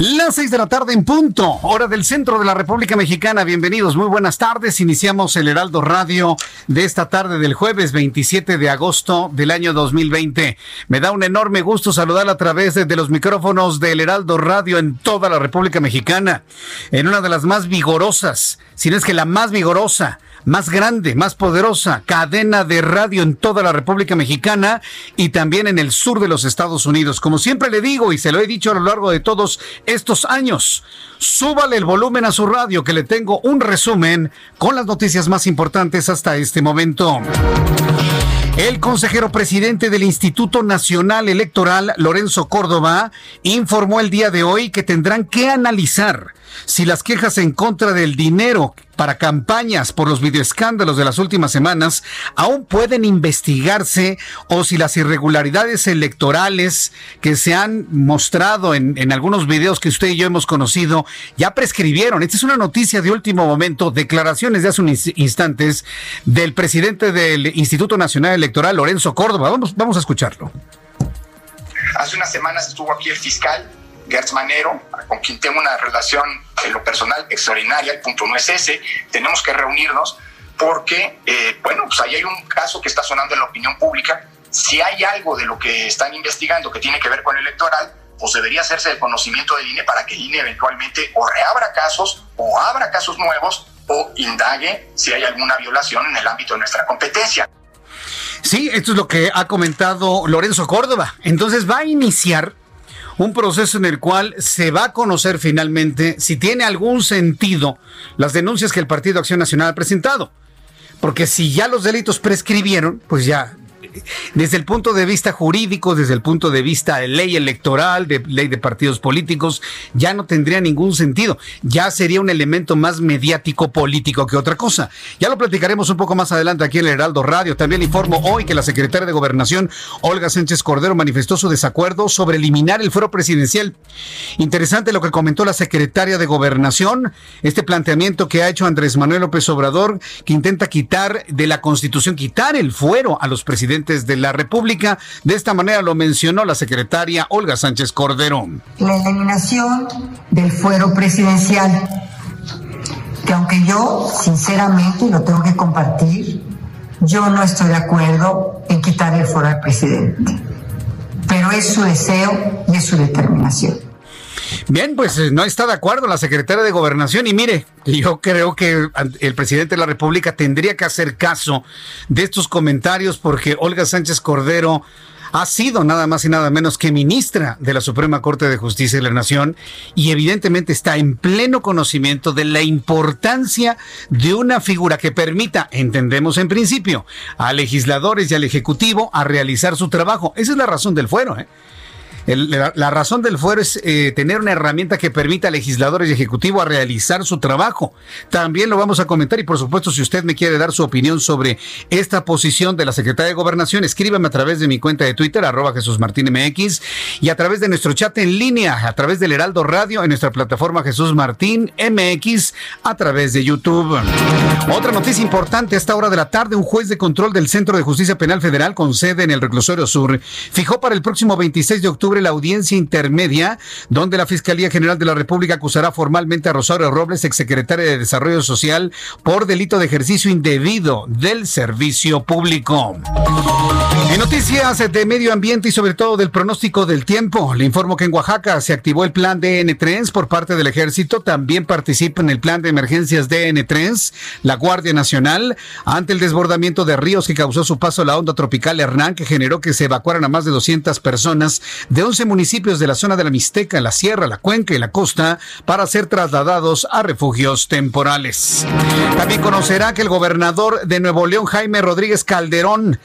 Las seis de la tarde en punto, hora del centro de la República Mexicana. Bienvenidos, muy buenas tardes. Iniciamos el Heraldo Radio de esta tarde del jueves 27 de agosto del año 2020. Me da un enorme gusto saludar a través de, los micrófonos del Heraldo Radio en toda la República Mexicana, en una de las más vigorosas, si no es que la más vigorosa más grande, más poderosa cadena de radio en toda la República Mexicana y también en el sur de los Estados Unidos. Como siempre le digo y se lo he dicho a lo largo de todos estos años, súbale el volumen a su radio que le tengo un resumen con las noticias más importantes hasta este momento. El consejero presidente del Instituto Nacional Electoral, Lorenzo Córdoba, informó el día de hoy que tendrán que analizar si las quejas en contra del dinero para campañas por los videoescándalos de las últimas semanas aún pueden investigarse o si las irregularidades electorales que se han mostrado en, en, algunos videos que usted y yo hemos conocido ya prescribieron. Esta es una noticia de último momento, declaraciones de hace unos instantes del presidente del Instituto Nacional Electoral, Lorenzo Córdoba. Vamos, vamos a escucharlo. Hace unas semanas estuvo aquí el fiscal Gertz Manero, con quien tengo una relación en lo personal extraordinaria, el punto no es ese, tenemos que reunirnos porque, eh, bueno, pues ahí hay un caso que está sonando en la opinión pública. Si hay algo de lo que están investigando que tiene que ver con el electoral, pues debería hacerse el conocimiento del INE para que el INE eventualmente o reabra casos o abra casos nuevos o indague si hay alguna violación en el ámbito de nuestra competencia. Sí, esto es lo que ha comentado Lorenzo Córdoba. Entonces va a iniciar un proceso en el cual se va a conocer finalmente si tiene algún sentido las denuncias que el Partido Acción Nacional ha presentado. Porque si ya los delitos prescribieron, pues ya desde el punto de vista jurídico, desde el punto de vista de ley electoral, de ley de partidos políticos, ya no tendría ningún sentido. Ya sería un elemento más mediático político que otra cosa. Ya lo platicaremos un poco más adelante aquí en el Heraldo Radio. También informo hoy que la secretaria de Gobernación, Olga Sánchez Cordero, manifestó su desacuerdo sobre eliminar el fuero presidencial. Interesante lo que comentó la secretaria de Gobernación, este planteamiento que ha hecho Andrés Manuel López Obrador, que intenta quitar de la Constitución, quitar el fuero a los presidentes de la República. De esta manera lo mencionó la secretaria Olga Sánchez Cordero. La eliminación del fuero presidencial, que aunque yo sinceramente lo tengo que compartir, yo no estoy de acuerdo en quitar el fuero al presidente, pero es su deseo y es su determinación. Bien, pues no está de acuerdo la secretaria de Gobernación y mire, yo creo que el presidente de la República tendría que hacer caso de estos comentarios porque Olga Sánchez Cordero ha sido nada más y nada menos que ministra de la Suprema Corte de Justicia de la Nación y evidentemente está en pleno conocimiento de la importancia de una figura que permita, entendemos en principio, a legisladores y al Ejecutivo a realizar su trabajo. Esa es la razón del fuero. ¿eh? La, razón del fuero es eh, tener una herramienta que permita a legisladores y ejecutivo a realizar su trabajo. También lo vamos a comentar y por supuesto si usted me quiere dar su opinión sobre esta posición de la Secretaría de Gobernación, escríbame a través de mi cuenta de Twitter, arroba Jesús Martín MX, y a través de nuestro chat en línea, a través del Heraldo Radio, en nuestra plataforma Jesús Martín MX, a través de YouTube. Otra noticia importante a esta hora de la tarde, un juez de control del Centro de Justicia Penal Federal con sede en el Reclusorio Sur fijó para el próximo 26 de octubre la audiencia intermedia, donde la Fiscalía General de la República acusará formalmente a Rosario Robles, exsecretaria de Desarrollo Social, por delito de ejercicio indebido del servicio público. En noticias de medio ambiente y sobre todo del pronóstico del tiempo, le informo que en Oaxaca se activó el plan DN3 por parte del ejército. También participa en el plan de emergencias DN3 la Guardia Nacional ante el desbordamiento de ríos que causó su paso la onda tropical Hernán, que generó que se evacuaran a más de 200 personas de 11 municipios de la zona de la Mixteca, la Sierra, la Cuenca y la Costa para ser trasladados a refugios temporales. También conocerá que el gobernador de Nuevo León, Jaime Rodríguez Calderón,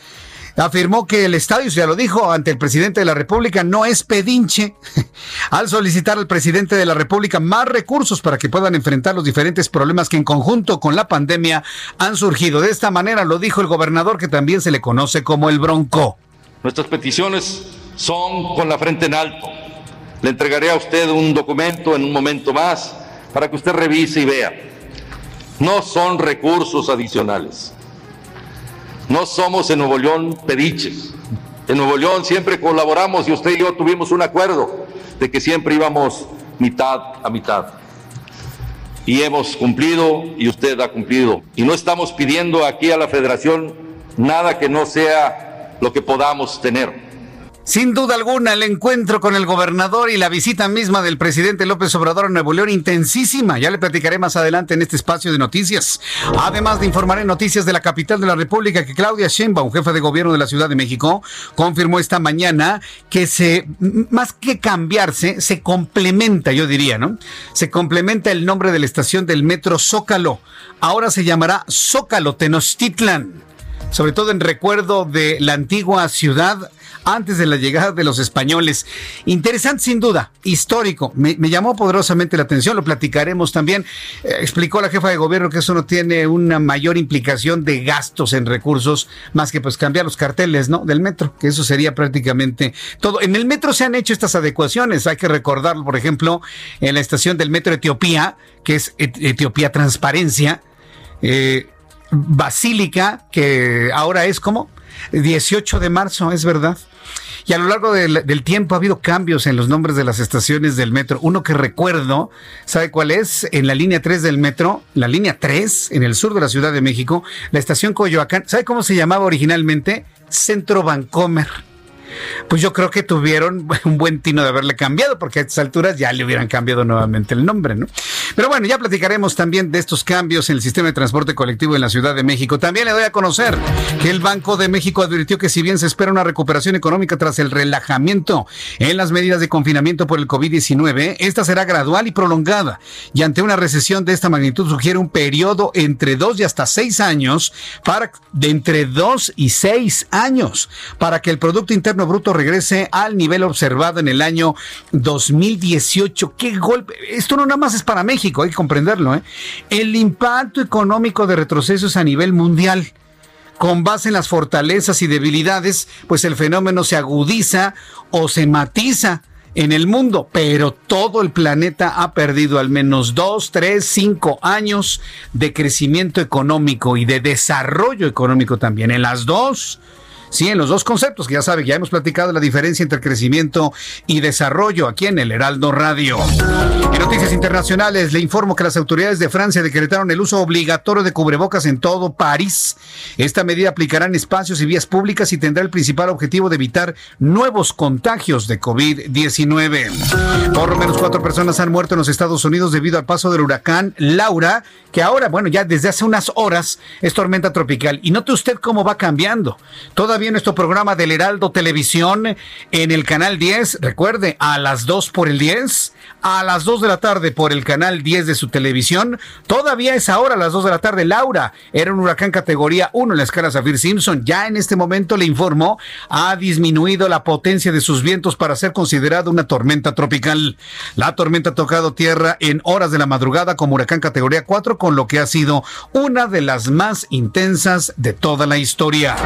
afirmó que el estadio, ya lo dijo ante el presidente de la República, no es pedinche al solicitar al presidente de la República más recursos para que puedan enfrentar los diferentes problemas que en conjunto con la pandemia han surgido. De esta manera lo dijo el gobernador que también se le conoce como el Bronco. Nuestras peticiones son con la frente en alto. Le entregaré a usted un documento en un momento más para que usted revise y vea. No son recursos adicionales. No somos en Nuevo León pediches. En Nuevo León siempre colaboramos y usted y yo tuvimos un acuerdo de que siempre íbamos mitad a mitad. Y hemos cumplido y usted ha cumplido. Y no estamos pidiendo aquí a la federación nada que no sea lo que podamos tener. Sin duda alguna, el encuentro con el gobernador y la visita misma del presidente López Obrador a Nuevo León intensísima. Ya le platicaré más adelante en este espacio de noticias. Además de informar en noticias de la capital de la República que Claudia Sheinbaum, jefa de gobierno de la Ciudad de México, confirmó esta mañana que se, más que cambiarse, se complementa, yo diría, ¿no? Se complementa el nombre de la estación del metro Zócalo. Ahora se llamará Zócalo Tenochtitlan sobre todo en recuerdo de la antigua ciudad antes de la llegada de los españoles. Interesante sin duda, histórico. Me, llamó poderosamente la atención, lo platicaremos también. Eh, explicó la jefa de gobierno que eso no tiene una mayor implicación de gastos en recursos más que pues cambiar los carteles, ¿no? Del metro, que eso sería prácticamente todo. En el metro se han hecho estas adecuaciones, hay que recordarlo, por ejemplo, en la estación del metro Etiopía, que es Etiopía Transparencia. Eh, Basílica, que ahora es como 18 de marzo, es verdad. Y a lo largo del, tiempo ha habido cambios en los nombres de las estaciones del metro. Uno que recuerdo, ¿sabe cuál es? En la línea 3 del metro, la línea 3, en el sur de la Ciudad de México, la estación Coyoacán. ¿Sabe cómo se llamaba originalmente? Centro Bancomer pues yo creo que tuvieron un buen tino de haberle cambiado, porque a estas alturas ya le hubieran cambiado nuevamente el nombre, ¿no? Pero bueno, ya platicaremos también de estos cambios en el sistema de transporte colectivo en la Ciudad de México. También le doy a conocer que el Banco de México advirtió que si bien se espera una recuperación económica tras el relajamiento en las medidas de confinamiento por el COVID-19, esta será gradual y prolongada. Y ante una recesión de esta magnitud sugiere un periodo entre dos y hasta seis años de entre dos y seis años para que el Producto Interno Bruto regrese al nivel observado en el año 2018. ¡Qué golpe! Esto no nada más es para México, hay que comprenderlo. ¿eh? El impacto económico de retrocesos a nivel mundial con base en las fortalezas y debilidades, pues el fenómeno se agudiza o se matiza en el mundo, pero todo el planeta ha perdido al menos dos, tres, cinco años de crecimiento económico y de desarrollo económico también. En las dos, Sí, en los dos conceptos, que ya sabe, ya hemos platicado la diferencia entre crecimiento y desarrollo aquí en el Heraldo Radio. En noticias internacionales, le informo que las autoridades de Francia decretaron el uso obligatorio de cubrebocas en todo París. Esta medida aplicará en espacios y vías públicas y tendrá el principal objetivo de evitar nuevos contagios de COVID-19. Por lo menos cuatro personas han muerto en los Estados Unidos debido al paso del huracán Laura, que ahora, bueno, ya desde hace unas horas es tormenta tropical. Y note usted cómo va cambiando. Todavía todavía nuestro programa del Heraldo Televisión en el canal 10. Recuerde, a las 2 por el 10, a las 2 de la tarde por el canal 10 de su televisión. Todavía es ahora a las 2 de la tarde. Laura era un huracán categoría 1 en la escala Zafir Simpson. Ya en este momento le informó, ha disminuido la potencia de sus vientos para ser considerado una tormenta tropical. La tormenta ha tocado tierra en horas de la madrugada como huracán categoría 4, con lo que ha sido una de las más intensas de toda la historia.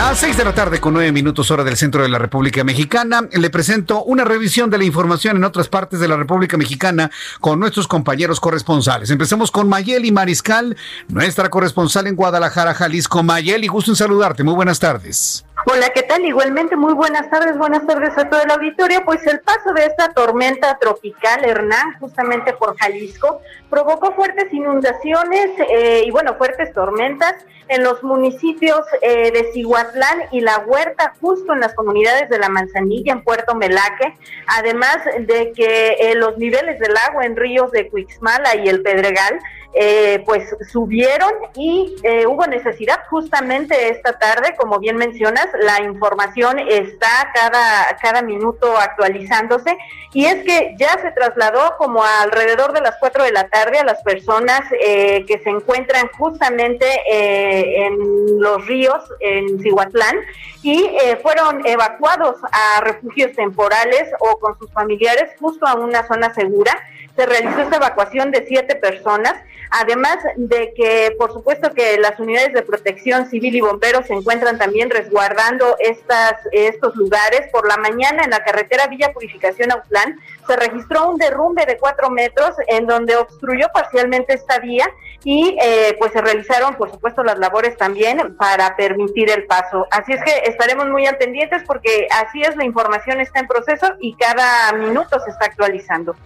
Las 6 de la tarde con 9 minutos hora del centro de la República Mexicana, le presento una revisión de la información en otras partes de la República Mexicana con nuestros compañeros corresponsales. Empecemos con Mayeli Mariscal, nuestra corresponsal en Guadalajara, Jalisco. Mayeli, gusto en saludarte. Muy buenas tardes. Hola, ¿qué tal? Igualmente, muy buenas tardes, buenas tardes a todo el auditorio. Pues el paso de esta tormenta tropical, Hernán, justamente por Jalisco, provocó fuertes inundaciones eh, y, bueno, fuertes tormentas en los municipios eh, de Cihuatlán y La Huerta, justo en las comunidades de La Manzanilla, en Puerto Melaque, además de que eh, los niveles del agua en ríos de Cuixmala y el Pedregal eh, pues subieron y eh, hubo necesidad justamente esta tarde, como bien mencionas, la información está cada, cada minuto actualizándose y es que ya se trasladó como alrededor de las 4 de la tarde a las personas eh, que se encuentran justamente en los ríos en Cihuatlán y fueron evacuados a refugios temporales o con sus familiares justo a una zona segura. Se realizó esta evacuación de siete personas Además de que, por supuesto, que las unidades de protección civil y bomberos se encuentran también resguardando estas, estos lugares. Por la mañana en la carretera Villa Purificación Autlán se registró un derrumbe de cuatro metros en donde obstruyó parcialmente esta vía y eh, pues se realizaron, por supuesto, las labores también para permitir el paso. Así es que estaremos muy al pendientes porque así es, la información está en proceso y cada minuto se está actualizando.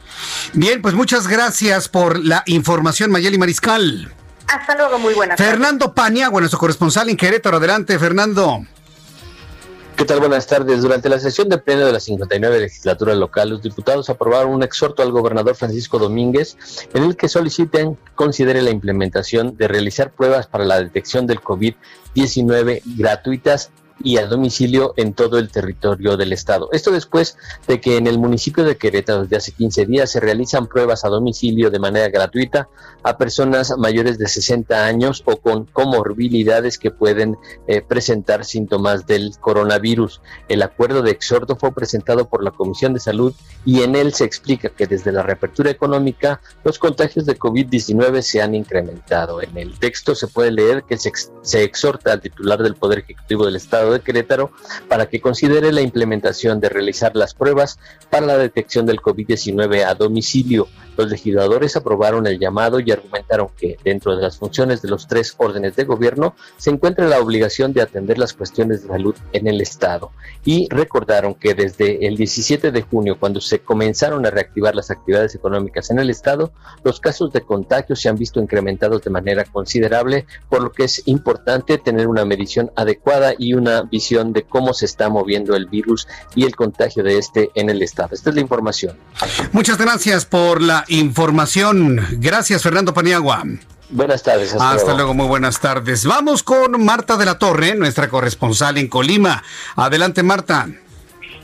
Bien, pues muchas gracias por la información, Mayeli Mariscal. Hasta luego, muy buenas. Fernando Paniagua, nuestro corresponsal en Querétaro. Adelante, Fernando. ¿Qué tal? Buenas tardes. Durante la sesión de pleno de la 59 legislatura local, los diputados aprobaron un exhorto al gobernador Francisco Domínguez en el que solicitan considere la implementación de realizar pruebas para la detección del COVID-19 gratuitas y a domicilio en todo el territorio del estado. Esto después de que en el municipio de Querétaro desde hace 15 días se realizan pruebas a domicilio de manera gratuita a personas mayores de 60 años o con comorbilidades que pueden eh, presentar síntomas del coronavirus. El acuerdo de exhorto fue presentado por la Comisión de Salud y en él se explica que desde la reapertura económica los contagios de COVID-19 se han incrementado. En el texto se puede leer que se, se exhorta al titular del Poder Ejecutivo del Estado de Querétaro para que considere la implementación de realizar las pruebas para la detección del COVID-19 a domicilio. Los legisladores aprobaron el llamado y argumentaron que dentro de las funciones de los tres órdenes de gobierno se encuentra la obligación de atender las cuestiones de salud en el Estado. Y recordaron que desde el 17 de junio, cuando se comenzaron a reactivar las actividades económicas en el Estado, los casos de contagio se han visto incrementados de manera considerable, por lo que es importante tener una medición adecuada y una visión de cómo se está moviendo el virus y el contagio de este en el Estado. Esta es la información. Muchas gracias por la información. Gracias, Fernando Paniagua. Buenas tardes. Hasta, luego. muy buenas tardes. Vamos con Marta de la Torre, nuestra corresponsal en Colima. Adelante, Marta.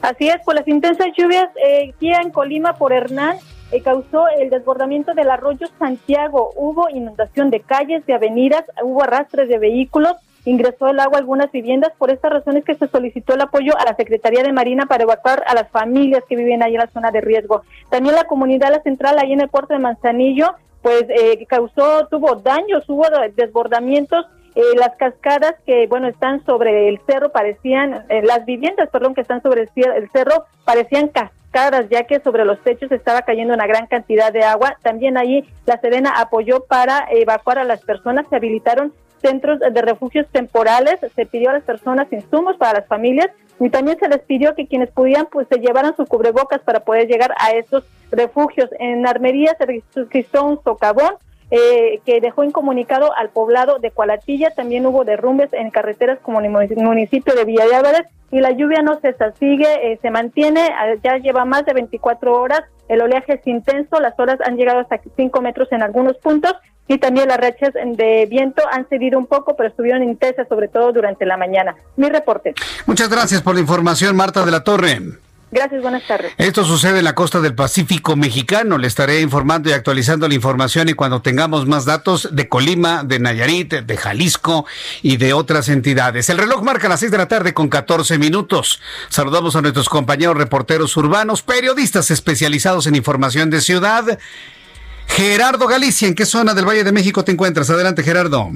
Así es, pues las intensas lluvias eh, aquí en Colima por Hernán eh, causó el desbordamiento del arroyo Santiago. Hubo inundación de calles, de avenidas, hubo arrastres de vehículos ingresó el agua a algunas viviendas. Por estas razones que se solicitó el apoyo a la Secretaría de Marina para evacuar a las familias que viven ahí en la zona de riesgo. También la comunidad La Central, ahí en el puerto de Manzanillo, pues eh, causó, tuvo daños, hubo desbordamientos. Eh, las cascadas que, bueno, están sobre el cerro parecían, eh, las viviendas, perdón, que están sobre el cerro parecían cascadas, ya que sobre los techos estaba cayendo una gran cantidad de agua. También ahí la Sedena apoyó para evacuar a las personas, se habilitaron centros de refugios temporales, se pidió a las personas insumos para las familias y también se les pidió que quienes pudieran pues se llevaran sus cubrebocas para poder llegar a esos refugios. En Armería se registró un socavón eh, que dejó incomunicado al poblado de Cualatilla. También hubo derrumbes en carreteras como en el municipio de Villa de Álvarez y la lluvia no se sigue, eh, se mantiene, ah, ya lleva más de 24 horas, el oleaje es intenso, las horas han llegado hasta 5 metros en algunos puntos y también las rachas de viento han cedido un poco, pero estuvieron intensas, sobre todo durante la mañana. Mi reporte. Muchas gracias por la información, Marta de la Torre. Gracias, buenas tardes. Esto sucede en la costa del Pacífico mexicano. Le estaré informando y actualizando la información y cuando tengamos más datos de Colima, de Nayarit, de Jalisco y de otras entidades. El reloj marca las 6 de la tarde con 14 minutos. Saludamos a nuestros compañeros reporteros urbanos, periodistas especializados en información de ciudad. Gerardo Galicia, ¿en qué zona del Valle de México te encuentras? Adelante, Gerardo.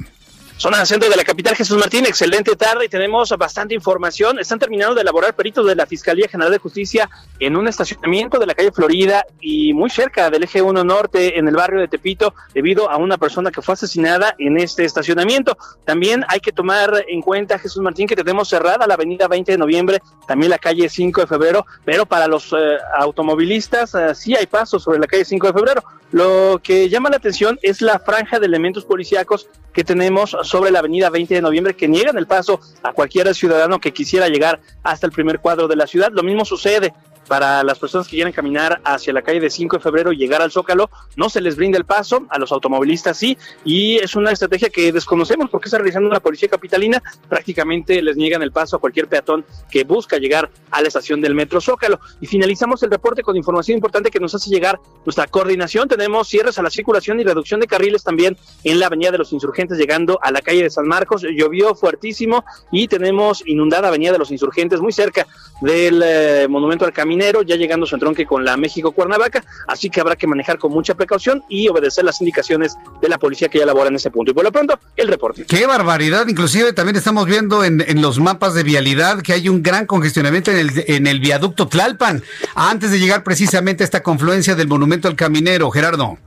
Zona centro de la capital, Jesús Martín, excelente tarde y tenemos bastante información. Están terminando de elaborar peritos de la Fiscalía General de Justicia en un estacionamiento de la calle Florida y muy cerca del eje 1 Norte en el barrio de Tepito debido a una persona que fue asesinada en este estacionamiento. También hay que tomar en cuenta, Jesús Martín, que tenemos cerrada la avenida 20 de noviembre, también la calle 5 de febrero, pero para los eh, automovilistas eh, sí hay pasos sobre la calle 5 de febrero. Lo que llama la atención es la franja de elementos policíacos que tenemos sobre la avenida 20 de noviembre que niegan el paso a cualquier ciudadano que quisiera llegar hasta el primer cuadro de la ciudad. Lo mismo sucede para las personas que quieren caminar hacia la calle de 5 de febrero y llegar al Zócalo, no se les brinda el paso, a los automovilistas sí, y es una estrategia que desconocemos porque está realizando la policía capitalina, prácticamente les niegan el paso a cualquier peatón que busca llegar a la estación del metro Zócalo. Y finalizamos el reporte con información importante que nos hace llegar nuestra coordinación. Tenemos cierres a la circulación y reducción de carriles también en la avenida de los insurgentes llegando a la calle de San Marcos. Llovió fuertísimo y tenemos inundada avenida de los insurgentes muy cerca del eh, monumento al camino ya llegando su entronque con la México Cuernavaca, así que habrá que manejar con mucha precaución y obedecer las indicaciones de la policía que ya labora en ese punto. Y por lo pronto, el reporte. Qué barbaridad, inclusive también estamos viendo en, los mapas de vialidad que hay un gran congestionamiento en el, en el viaducto Tlalpan, antes de llegar precisamente a esta confluencia del monumento al caminero, Gerardo.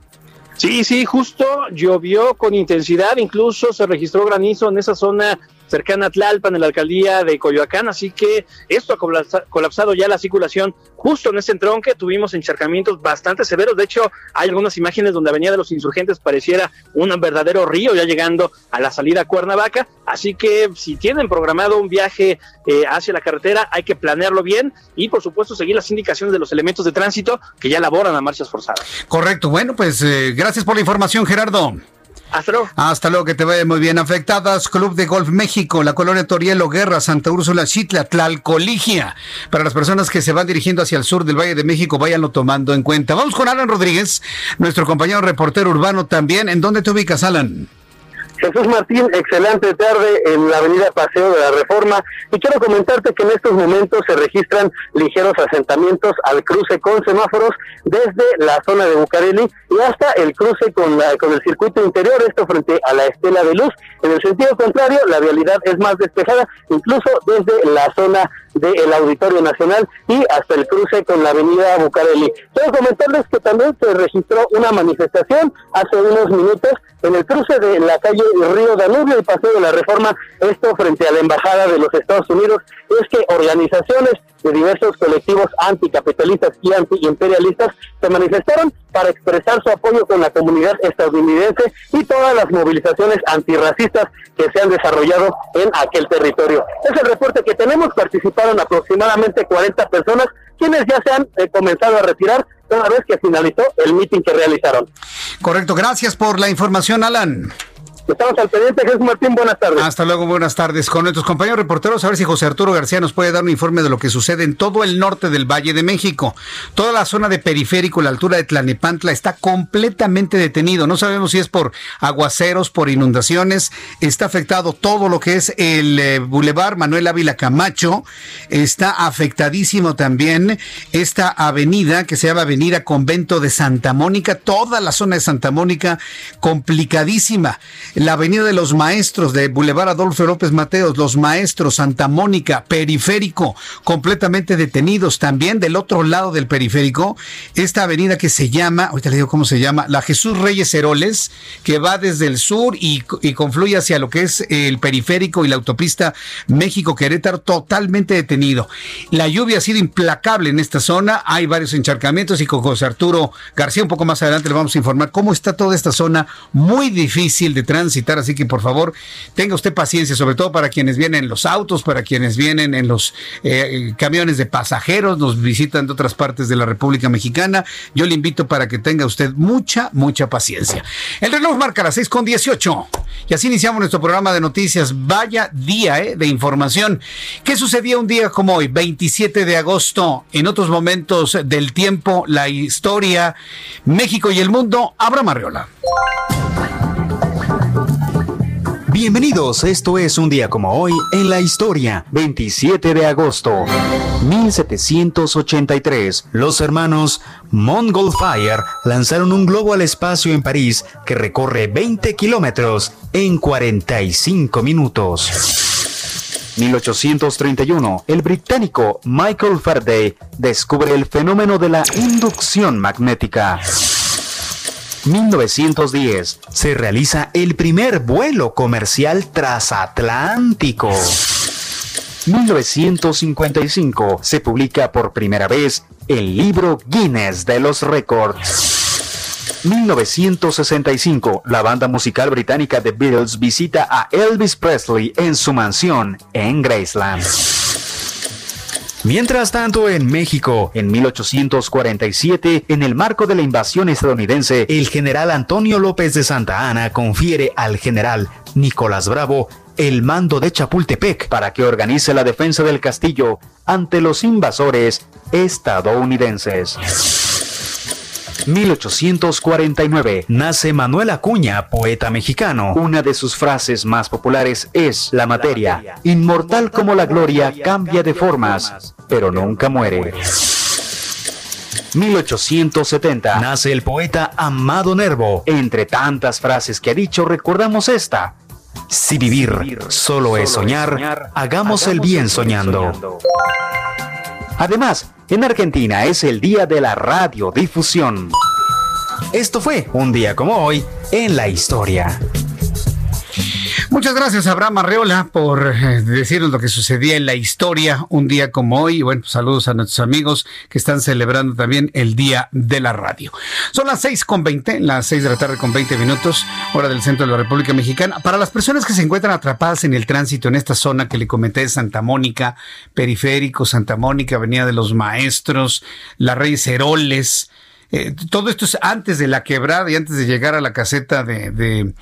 Sí, sí, justo llovió con intensidad, incluso se registró granizo en esa zona cercana a Tlalpan, en la alcaldía de Coyoacán, así que esto ha colapsado ya la circulación justo en ese entronque, tuvimos encharcamientos bastante severos, de hecho hay algunas imágenes donde Avenida de los Insurgentes pareciera un verdadero río ya llegando a la salida a Cuernavaca, así que si tienen programado un viaje eh, hacia la carretera hay que planearlo bien y por supuesto seguir las indicaciones de los elementos de tránsito que ya laboran a marchas forzadas. Correcto, bueno pues eh, gracias por la información Gerardo. Hasta luego. Hasta luego, que te vaya muy bien. Afectadas, Club de Golf México, la colonia Torielo Guerra, Santa Úrsula, Chitla, Tlalcoligia. Para las personas que se van dirigiendo hacia el sur del Valle de México, váyanlo tomando en cuenta. Vamos con Alan Rodríguez, nuestro compañero reportero urbano también. ¿En dónde te ubicas, Alan? Jesús Martín, excelente tarde en la avenida Paseo de la Reforma y quiero comentarte que en estos momentos se registran ligeros asentamientos al cruce con semáforos desde la zona de Bucareli y hasta el cruce con, la, con el circuito interior, esto frente a la Estela de Luz. En el sentido contrario, la vialidad es más despejada, incluso desde la zona del Auditorio Nacional y hasta el cruce con la avenida Bucareli. Quiero comentarles que también se registró una manifestación hace unos minutos en el cruce de la calle Río Danubio y Paseo de la Reforma, esto frente a la Embajada de los Estados Unidos, es que organizaciones de diversos colectivos anticapitalistas y antiimperialistas se manifestaron para expresar su apoyo con la comunidad estadounidense y todas las movilizaciones antirracistas que se han desarrollado en aquel territorio. Es el reporte que tenemos, aproximadamente 40 personas, quienes ya se han eh, comenzado a retirar una vez que finalizó el mitin que realizaron. Correcto, gracias por la información, Alan. Estamos al pendiente, Jesús Martín, buenas tardes. Hasta luego, buenas tardes. Con nuestros compañeros reporteros, a ver si José Arturo García nos puede dar un informe de lo que sucede en todo el norte del Valle de México. Toda la zona de periférico, la altura de Tlanepantla, está completamente detenido. No sabemos si es por aguaceros, por inundaciones. Está afectado todo lo que es el eh, Boulevard Manuel Ávila Camacho. Está afectadísimo también esta avenida que se llama Avenida Convento de Santa Mónica. Toda la zona de Santa Mónica complicadísima la Avenida de los Maestros de Boulevard Adolfo López Mateos, los Maestros, Santa Mónica, Periférico, completamente detenidos. También del otro lado del periférico, esta avenida que se llama, ahorita le digo cómo se llama, la Jesús Reyes Heroles, que va desde el sur y, confluye hacia lo que es el periférico y la autopista México-Querétaro, totalmente detenido. La lluvia ha sido implacable en esta zona, hay varios encharcamientos y con José Arturo García un poco más adelante le vamos a informar cómo está toda esta zona muy difícil de tránsito transitar, así que por favor tenga usted paciencia, sobre todo para quienes vienen en los autos, para quienes vienen en los eh, camiones de pasajeros, nos visitan de otras partes de la República Mexicana. Yo le invito para que tenga usted mucha, mucha paciencia. El reloj marca las 6 con 18 y así iniciamos nuestro programa de noticias. Vaya día eh, de información. ¿Qué sucedía un día como hoy, 27 de agosto? En otros momentos del tiempo, la historia, México y el mundo. Abra Marriola. Bienvenidos, esto es un día como hoy en la historia, 27 de agosto, 1783. Los hermanos Montgolfier lanzaron un globo al espacio en París que recorre 20 kilómetros en 45 minutos. 1831, el británico Michael Faraday descubre el fenómeno de la inducción magnética. 1910 se realiza el primer vuelo comercial transatlántico. 1955 se publica por primera vez el libro Guinness de los Récords. 1965, la banda musical británica The Beatles visita a Elvis Presley en su mansión en Graceland. Mientras tanto, en México, en 1847, en el marco de la invasión estadounidense, el general Antonio López de Santa Ana confiere al general Nicolás Bravo el mando de Chapultepec para que organice la defensa del castillo ante los invasores estadounidenses. 1849 nace Manuel Acuña, poeta mexicano. Una de sus frases más populares es, la materia, inmortal como la gloria, cambia de formas, pero nunca muere. 1870 nace el poeta Amado Nervo. Entre tantas frases que ha dicho, recordamos esta. Si vivir solo es soñar, hagamos el bien soñando. Además, en Argentina es el día de la radiodifusión. Esto fue un día como hoy en la historia. Muchas gracias, Abraham Arreola, por eh, decirnos lo que sucedía en la historia un día como hoy. Y bueno, saludos a nuestros amigos que están celebrando también el Día de la Radio. Son las seis con veinte, las seis de la tarde con veinte minutos, hora del centro de la República Mexicana. Para las personas que se encuentran atrapadas en el tránsito en esta zona que le comenté de Santa Mónica, Periférico, Santa Mónica, Avenida de los Maestros, La Reyes Heroles, eh, todo esto es antes de la quebrada y antes de llegar a la caseta de,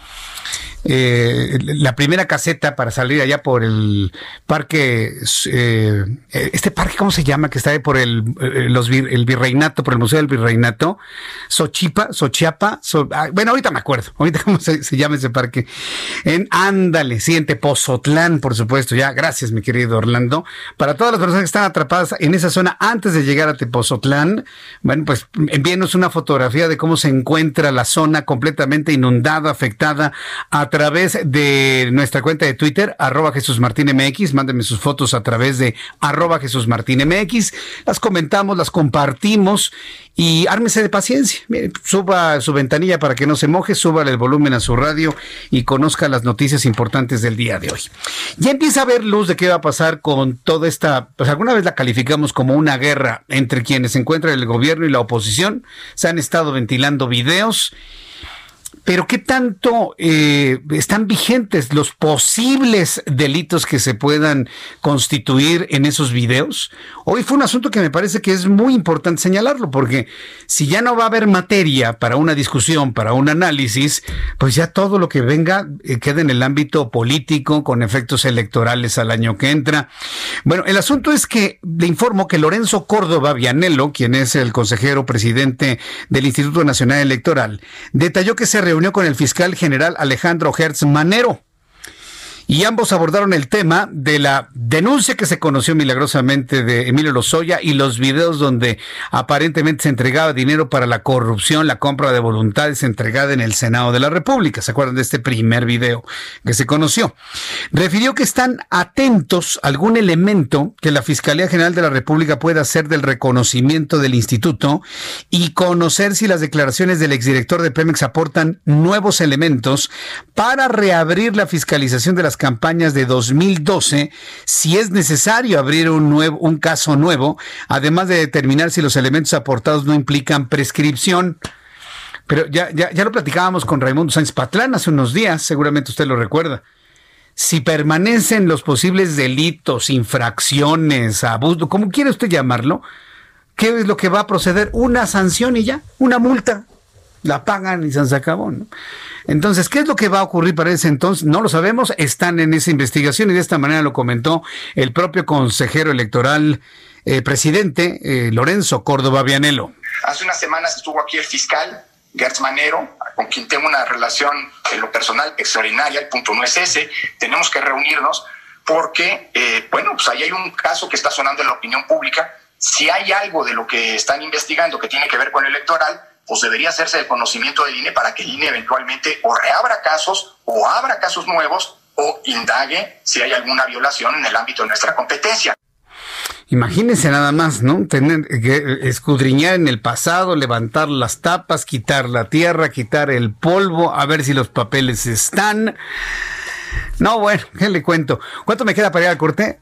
eh, la primera caseta para salir allá por el parque, eh, este parque, ¿cómo se llama? Que está ahí por el, el virreinato, por el Museo del Virreinato, Sochipa, Sochiapa, bueno, ahorita me acuerdo, ahorita cómo se, llama ese parque, Ándale, sí, en Tepozotlán, por supuesto, ya, gracias mi querido Orlando, para todas las personas que están atrapadas en esa zona antes de llegar a Tepozotlán, bueno, pues envíen una fotografía de cómo se encuentra la zona completamente inundada, afectada a través de nuestra cuenta de Twitter, arroba Jesús Martín MX. Mándenme sus fotos a través de arroba Jesús Martín MX. Las comentamos, las compartimos y ármese de paciencia. suba su ventanilla para que no se moje, suba el volumen a su radio y conozca las noticias importantes del día de hoy. Ya empieza a haber luz de qué va a pasar con toda esta, pues alguna vez la calificamos como una guerra entre quienes se encuentran el gobierno y la oposición. Se han estado ventilando videos pero ¿qué tanto eh, están vigentes los posibles delitos que se puedan constituir en esos videos? Hoy fue un asunto que me parece que es muy importante señalarlo, porque si ya no va a haber materia para una discusión, para un análisis, pues ya todo lo que venga eh, queda en el ámbito político, con efectos electorales al año que entra. Bueno, el asunto es que le informo que Lorenzo Córdoba Vianello, quien es el consejero presidente del Instituto Nacional Electoral, detalló que se reunió reunió con el fiscal general Alejandro Hertz Manero y ambos abordaron el tema de la denuncia que se conoció milagrosamente de Emilio Lozoya y los videos donde aparentemente se entregaba dinero para la corrupción, la compra de voluntades entregada en el Senado de la República. ¿Se acuerdan de este primer video que se conoció? Refirió que están atentos a algún elemento que la Fiscalía General de la República pueda hacer del reconocimiento del instituto y conocer si las declaraciones del exdirector de Pemex aportan nuevos elementos para reabrir la fiscalización de las campañas de 2012 si es necesario abrir un, nuevo, un caso nuevo, además de determinar si los elementos aportados no implican prescripción. Pero ya, ya, ya lo platicábamos con Raimundo Sáenz Patlán hace unos días, seguramente usted lo recuerda. Si permanecen los posibles delitos, infracciones, abuso, como quiere usted llamarlo, ¿qué es lo que va a proceder? Una sanción y ya, una multa. La pagan y se acabó. ¿no? Entonces, ¿qué es lo que va a ocurrir para ese entonces? No lo sabemos, están en esa investigación y de esta manera lo comentó el propio consejero electoral, eh, presidente eh, Lorenzo Córdoba Vianelo. Hace unas semanas estuvo aquí el fiscal Gertz Manero, con quien tengo una relación en lo personal extraordinaria, el punto no es ese, tenemos que reunirnos porque, eh, bueno, pues ahí hay un caso que está sonando en la opinión pública. Si hay algo de lo que están investigando que tiene que ver con el electoral, pues debería hacerse el conocimiento del INE para que el INE eventualmente o reabra casos o abra casos nuevos o indague si hay alguna violación en el ámbito de nuestra competencia. Imagínense nada más, ¿no? Tener que escudriñar en el pasado, levantar las tapas, quitar la tierra, quitar el polvo, a ver si los papeles están. No, bueno, ¿qué le cuento? ¿Cuánto me queda para ir al corte?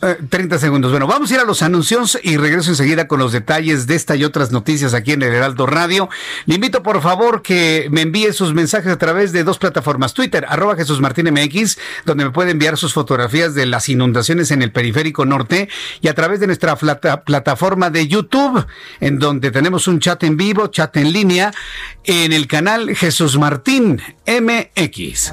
30 eh, segundos. Bueno, vamos a ir a los anuncios y regreso enseguida con los detalles de esta y otras noticias aquí en el Heraldo Radio. Le invito por favor que me envíe sus mensajes a través de dos plataformas. Twitter, arroba Jesús Martín MX, donde me puede enviar sus fotografías de las inundaciones en el periférico norte y a través de nuestra plataforma de YouTube, en donde tenemos un chat en vivo, chat en línea, en el canal Jesús Martín MX.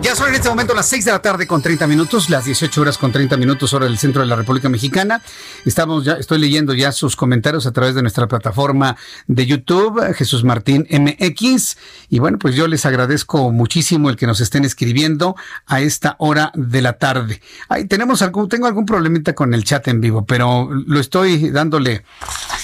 Ya son en este momento las 6 de la tarde con 30 minutos, las 18 horas con 30 minutos hora del centro de la República Mexicana. Estamos ya, estoy leyendo ya sus comentarios a través de nuestra plataforma de YouTube, Jesús Martín MX. Y bueno, pues yo les agradezco muchísimo el que nos estén escribiendo a esta hora de la tarde. Ahí tenemos algún, tengo algún problemita con el chat en vivo, pero lo estoy dándole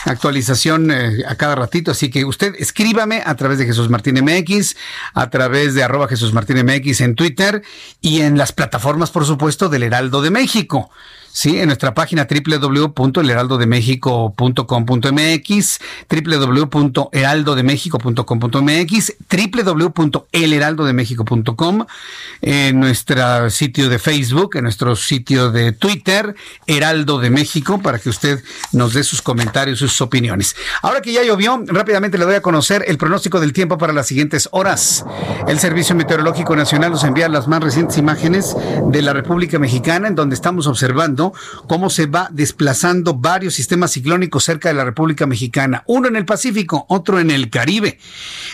actualización eh, a cada ratito, así que usted escríbame a través de Jesús Martín MX, a través de arroba Jesús Martín MX en Twitter y en las plataformas, por supuesto, del Heraldo de México. Sí, en nuestra página www.elheraldodemexico.com.mx, www.heraldodemexico.com.mx, www.elheraldodemexico.com, en nuestro sitio de Facebook, en nuestro sitio de Twitter, Heraldo de México, para que usted nos dé sus comentarios, sus opiniones. Ahora que ya llovió, rápidamente le doy a conocer el pronóstico del tiempo para las siguientes horas. El Servicio Meteorológico Nacional nos envía las más recientes imágenes de la República Mexicana, en donde estamos observando cómo se va desplazando varios sistemas ciclónicos cerca de la República Mexicana, uno en el Pacífico, otro en el Caribe.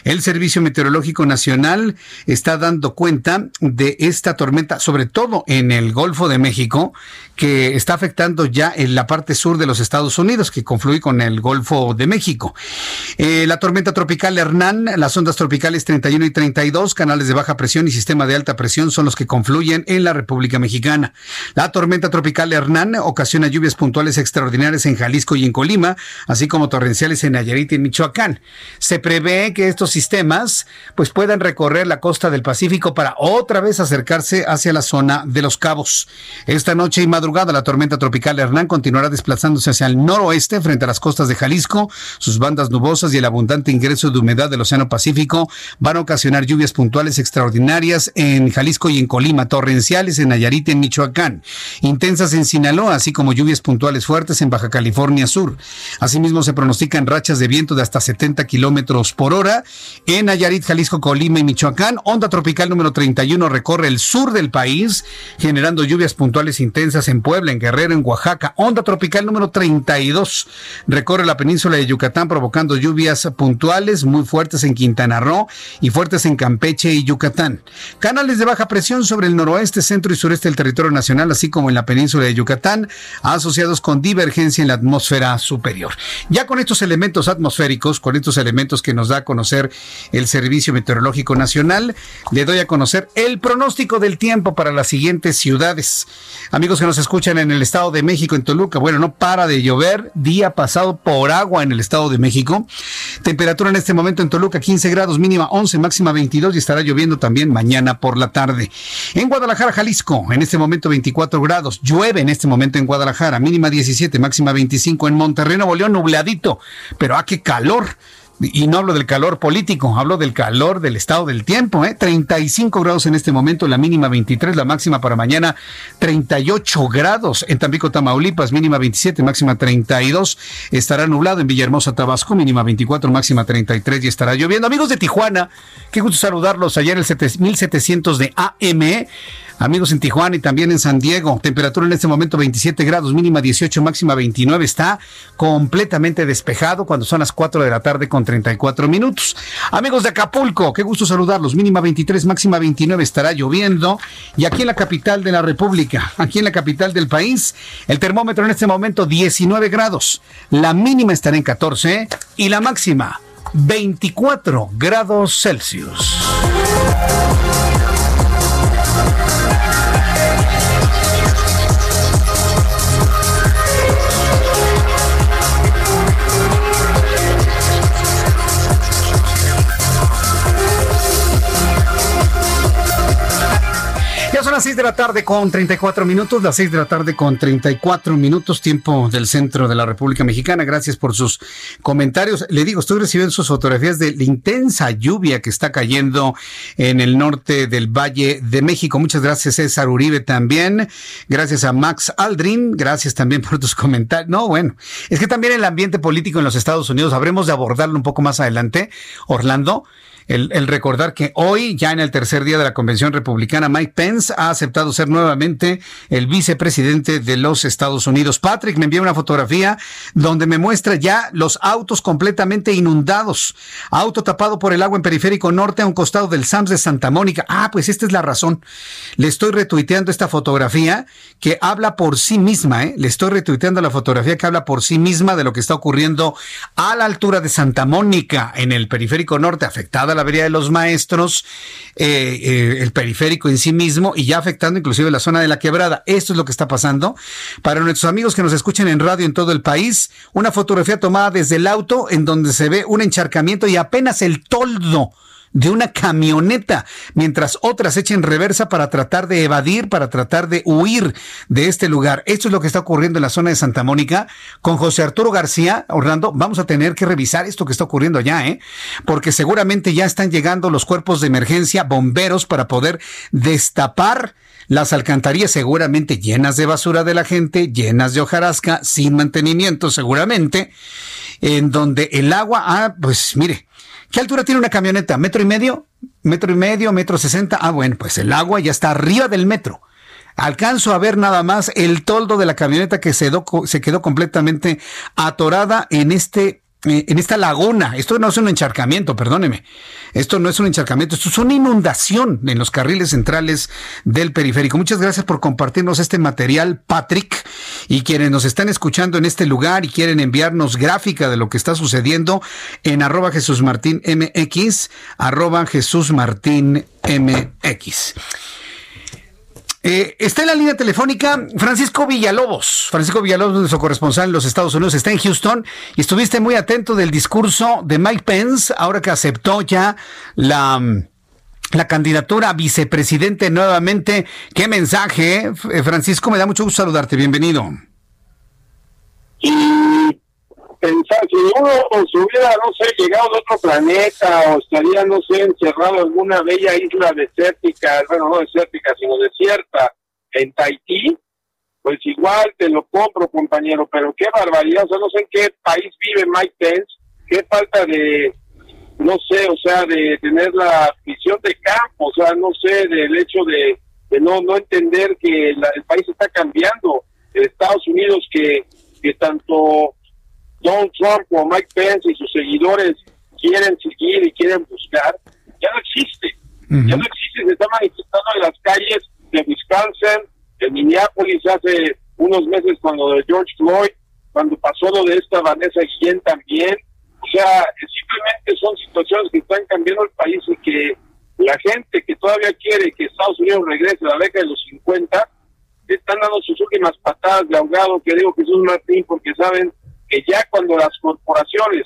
El Servicio Meteorológico Nacional está dando cuenta de esta tormenta, sobre todo en el Golfo de México, que está afectando ya en la parte sur de los Estados Unidos, que confluye con el Golfo de México. Eh, la tormenta tropical Hernán, las ondas tropicales 31 y 32, canales de baja presión y sistema de alta presión son los que confluyen en la República Mexicana. La tormenta tropical Hernán ocasiona lluvias puntuales extraordinarias en Jalisco y en Colima, así como torrenciales en Nayarit y Michoacán. Se prevé que estos sistemas pues puedan recorrer la costa del Pacífico para otra vez acercarse hacia la zona de los cabos. Esta noche y madrugada la tormenta tropical Hernán continuará desplazándose hacia el noroeste frente a las costas de Jalisco, sus bandas nubosas y el abundante ingreso de humedad del Océano Pacífico van a ocasionar lluvias puntuales extraordinarias en Jalisco y en Colima, torrenciales en Nayarit y Michoacán, intensas en Sinaloa, así como lluvias puntuales fuertes en Baja California Sur. Asimismo, se pronostican rachas de viento de hasta 70 kilómetros por hora en Nayarit, Jalisco, Colima y Michoacán. Onda tropical número 31 recorre el sur del país, generando lluvias puntuales intensas en Puebla, en Guerrero, en Oaxaca. Onda tropical número 32 recorre la península de Yucatán, provocando lluvias puntuales muy fuertes en Quintana Roo y fuertes en Campeche y Yucatán. Canales de baja presión sobre el noroeste, centro y sureste del territorio nacional, así como en la península de Yucatán, asociados con divergencia en la atmósfera superior. Ya con estos elementos atmosféricos, con estos elementos que nos da a conocer el Servicio Meteorológico Nacional, le doy a conocer el pronóstico del tiempo para las siguientes ciudades. Amigos que nos escuchan en el Estado de México, en Toluca, bueno, no para de llover, día pasado por agua en el Estado de México. Temperatura en este momento en Toluca 15 grados, mínima 11, máxima 22 y estará lloviendo también mañana por la tarde. En Guadalajara, Jalisco, en este momento 24 grados, llueve en este momento en Guadalajara, mínima 17, máxima 25 en Monterrey, Nuevo León, nubladito, pero ah, qué calor. Y no hablo del calor político, hablo del calor del estado del tiempo, ¿eh? 35 grados en este momento, la mínima 23, la máxima para mañana 38 grados. En Tampico, Tamaulipas, mínima 27, máxima 32. Estará nublado en Villahermosa, Tabasco, mínima 24, máxima 33 y estará lloviendo. Amigos de Tijuana, qué gusto saludarlos ayer el 1700 de AM. Amigos en Tijuana y también en San Diego, temperatura en este momento 27 grados, mínima 18, máxima 29. Está completamente despejado cuando son las 4 de la tarde con 34 minutos. Amigos de Acapulco, qué gusto saludarlos. Mínima 23, máxima 29. Estará lloviendo. Y aquí en la capital de la República, aquí en la capital del país, el termómetro en este momento 19 grados. La mínima estará en 14 y la máxima 24 grados Celsius. Thank you. Las 6 de la tarde con 34 minutos, las 6 de la tarde con 34 minutos, tiempo del centro de la República Mexicana. Gracias por sus comentarios. Le digo, estoy recibiendo sus fotografías de la intensa lluvia que está cayendo en el norte del Valle de México. Muchas gracias, César Uribe, también. Gracias a Max Aldrin. Gracias también por tus comentarios. No, bueno, es que también el ambiente político en los Estados Unidos, habremos de abordarlo un poco más adelante, Orlando el, recordar que hoy, ya en el tercer día de la convención republicana, Mike Pence ha aceptado ser nuevamente el vicepresidente de los Estados Unidos. Patrick me envía una fotografía donde me muestra ya los autos completamente inundados. Auto tapado por el agua en periférico norte a un costado del SAMS de Santa Mónica. Ah, pues esta es la razón. Le estoy retuiteando esta fotografía que habla por sí misma, ¿eh? Le estoy retuiteando la fotografía que habla por sí misma de lo que está ocurriendo a la altura de Santa Mónica en el periférico norte afectada la avería de los maestros, eh, eh, el periférico en sí mismo y ya afectando inclusive la zona de la quebrada. Esto es lo que está pasando. Para nuestros amigos que nos escuchen en radio en todo el país, una fotografía tomada desde el auto en donde se ve un encharcamiento y apenas el toldo de una camioneta, mientras otras echen reversa para tratar de evadir, para tratar de huir de este lugar. Esto es lo que está ocurriendo en la zona de Santa Mónica. Con José Arturo García, Orlando, vamos a tener que revisar esto que está ocurriendo allá, ¿eh? Porque seguramente ya están llegando los cuerpos de emergencia, bomberos, para poder destapar las alcantarillas seguramente llenas de basura de la gente, llenas de hojarasca, sin mantenimiento seguramente, en donde el agua, ah, pues mire, ¿Qué altura tiene una camioneta? ¿Metro y medio? ¿Metro y medio? ¿Metro sesenta? Ah, bueno, pues el agua ya está arriba del metro. Alcanzo a ver nada más el toldo de la camioneta que se, se quedó completamente atorada en este en esta laguna. Esto no es un encharcamiento, perdóneme. Esto no es un encharcamiento, esto es una inundación en los carriles centrales del periférico. Muchas gracias por compartirnos este material, Patrick. Y quienes nos están escuchando en este lugar y quieren enviarnos gráfica de lo que está sucediendo en arroba Jesús Martín MX, arroba Jesús Martín MX. Eh, está en la línea telefónica Francisco Villalobos. Francisco Villalobos, nuestro corresponsal en los Estados Unidos, está en Houston y estuviste muy atento del discurso de Mike Pence, ahora que aceptó ya la, la candidatura a vicepresidente nuevamente. ¿Qué mensaje, eh, Francisco? Me da mucho gusto saludarte. Bienvenido. Y pensar, si uno se hubiera, no sé, llegado de otro planeta o estaría, no sé, encerrado en alguna bella isla desértica, bueno, no desértica, sino desierta, en Tahití, pues igual te lo compro, compañero, pero qué barbaridad, o sea, no sé en qué país vive Mike Pence, qué falta de, no sé, o sea, de tener la visión de campo, o sea, no sé, del hecho de, no, no entender que el país está cambiando, Estados Unidos que, que tanto Donald Trump como Mike Pence y sus seguidores quieren seguir y quieren buscar, ya no existe, ya no existe, se está manifestando en las calles de Wisconsin, en Minneapolis hace unos meses cuando de George Floyd, cuando pasó lo de esta Vanessa Guillén también. O sea, simplemente son situaciones que están cambiando el país y que la gente que todavía quiere que Estados Unidos regrese a la década de los 50, están dando sus últimas patadas de ahogado, que digo Jesús Martín, porque saben que ya cuando las corporaciones,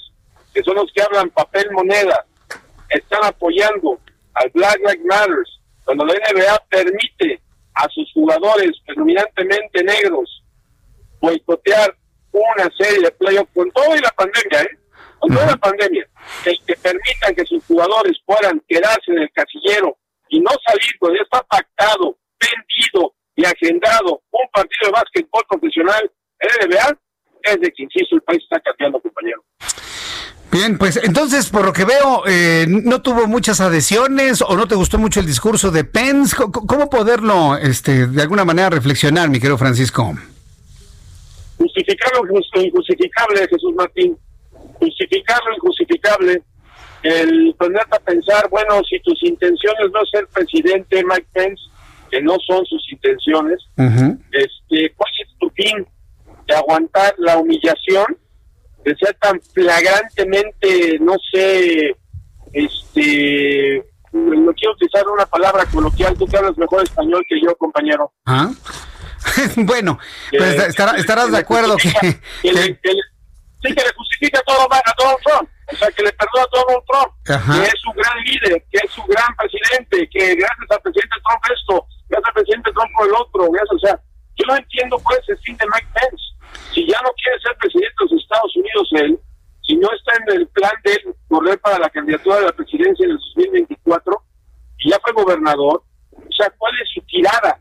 que son los que hablan papel moneda, están apoyando al Black Lives Matters, cuando la NBA permite a sus jugadores predominantemente negros boicotear una serie de playoffs con toda la pandemia, ¿eh? Con toda la pandemia, que, que permitan que sus jugadores puedan quedarse en el casillero y no salir cuando ya está pactado, vendido y agendado un partido de básquetbol profesional en NBA, es de que, insisto, el país está cambiando, compañero. Bien, pues entonces, por lo que veo, eh, no tuvo muchas adhesiones o no te gustó mucho el discurso de Pence. ¿Cómo, poderlo, este, de alguna manera, reflexionar, mi querido Francisco? Justificar lo injustificable, Jesús Martín. Justificar lo injustificable. El ponerte a pensar, bueno, si tus intenciones no es ser presidente, Mike Pence, que no son sus intenciones, este, ¿cuál es tu fin de aguantar la humillación? de ser tan flagrantemente, no sé, este, no quiero utilizar una palabra coloquial, tú que hablas mejor español que yo, compañero. ¿Ah? bueno, pues estarás, de acuerdo que... sí, que le justifica todo a Donald Trump, o sea, que le perdona a Donald Trump, que es su gran líder, que es su gran presidente, que gracias al presidente Trump esto, gracias al presidente Trump por el otro, gracias, o sea, yo no entiendo cuál es el fin de Mike Pence. Si ya no quiere ser presidente de los Estados Unidos él, si no está en el plan de correr para la candidatura de la presidencia en el 2024, y ya fue gobernador, o sea, ¿cuál es su tirada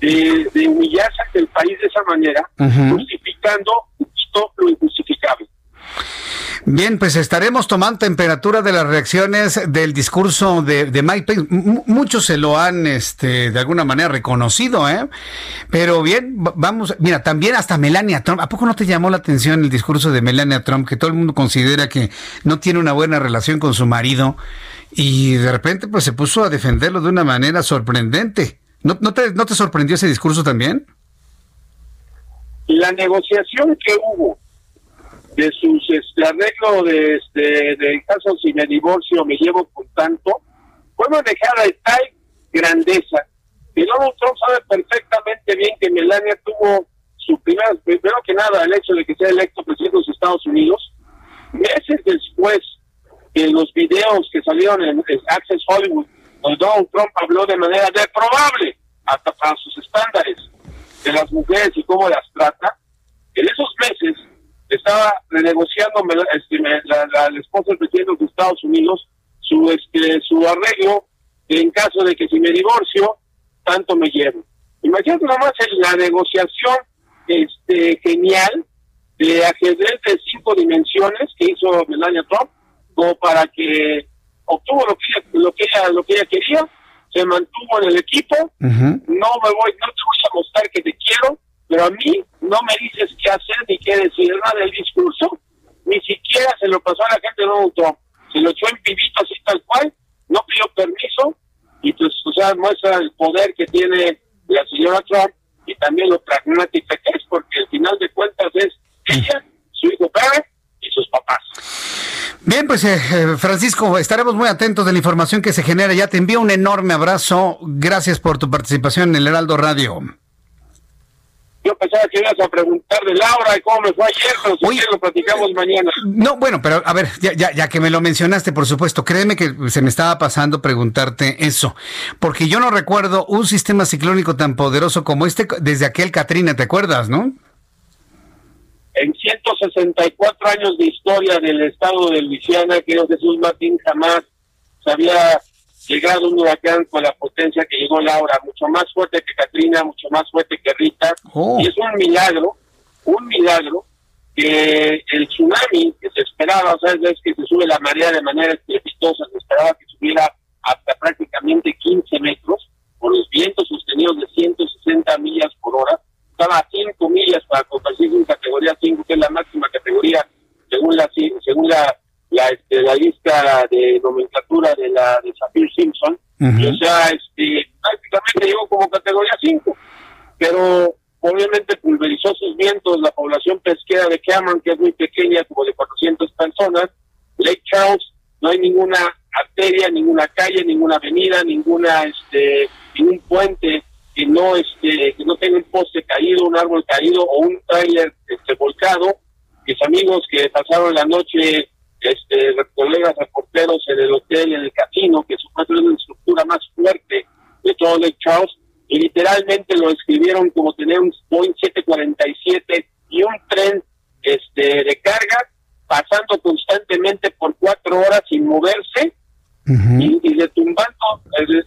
de, humillarse ante el país de esa manera, justificando esto lo injustificable? Bien, pues estaremos tomando temperatura de las reacciones del discurso de, Mike Pence. muchos se lo han, este, de alguna manera reconocido, ¿eh? Pero bien, vamos, mira, también hasta Melania Trump. ¿A poco no te llamó la atención el discurso de Melania Trump, que todo el mundo considera que no tiene una buena relación con su marido? Y de repente, pues se puso a defenderlo de una manera sorprendente. ¿No, no, te, no te sorprendió ese discurso también? La negociación que hubo de sus este, arreglo de este de caso si me divorcio me llevo con tanto fue manejada de tal grandeza que Donald Trump sabe perfectamente bien que Melania tuvo su primera primero que nada el hecho de que sea electo presidente de los Estados Unidos. Meses después de los videos que salieron en, Access Hollywood donde Donald Trump habló de manera deprobable hasta para sus estándares de las mujeres y cómo las trata en esos meses estaba renegociando este, la, la, esposa del presidente de Estados Unidos su este su arreglo en caso de que si me divorcio tanto me llevo. Imagínate nomás la negociación este genial de ajedrez de cinco dimensiones que hizo Melania Trump como para que obtuvo lo que ella, lo que ella, lo que ella quería, se mantuvo en el equipo, no me voy, no te voy a mostrar que te quiero, pero a mí no me dices qué hacer ni qué decir. Nada del discurso, ni siquiera se lo pasó a la gente de Donald Trump. Se lo echó en pibito así tal cual, no pidió permiso y pues, o sea, muestra el poder que tiene la señora Trump y también lo pragmática que es, porque al final de cuentas es ella, su hijo Pérez y sus papás. Bien, pues eh, eh, Francisco, estaremos muy atentos de la información que se genera. Ya te envío un enorme abrazo. Gracias por tu participación en el Heraldo Radio. Yo pensaba que ibas a preguntar de Laura y cómo me fue ayer, pero si lo platicamos mañana. No, bueno, pero a ver, ya, ya, ya que me lo mencionaste, por supuesto, créeme que se me estaba pasando preguntarte eso, porque yo no recuerdo un sistema ciclónico tan poderoso como este desde aquel Katrina, ¿te acuerdas, no? En 164 años de historia del estado de Luisiana, que Jesús Martín jamás se había llegado un huracán con la potencia que llegó Laura, mucho más fuerte que Katrina, mucho más fuerte que Rita. Oh. Y es un milagro, un milagro que el tsunami que se esperaba, o sea, es que se sube la marea de manera estrepitosa, se esperaba que subiera hasta prácticamente 15 metros, por los vientos sostenidos de 160 millas por hora, estaba a 5 millas para convertirse en categoría 5, que es la máxima categoría según la según la la, este, la lista de nomenclatura de la de Zafir Simpson, y, o sea, este, prácticamente llegó como categoría 5, pero obviamente pulverizó sus vientos la población pesquera de Cameron, que es muy pequeña, como de 400 personas, Lake Charles, no hay ninguna arteria, ninguna calle, ninguna avenida, ninguna este ningún puente que no este que no tenga un poste caído, un árbol caído o un tráiler este, volcado. Mis amigos que pasaron la noche este colegas reporteros en el hotel, en el casino, que supuestamente es la estructura más fuerte de todo Lake Charles, y literalmente lo escribieron como tener un Boeing 747 y un tren este de carga pasando constantemente por cuatro horas sin moverse y, y, retumbando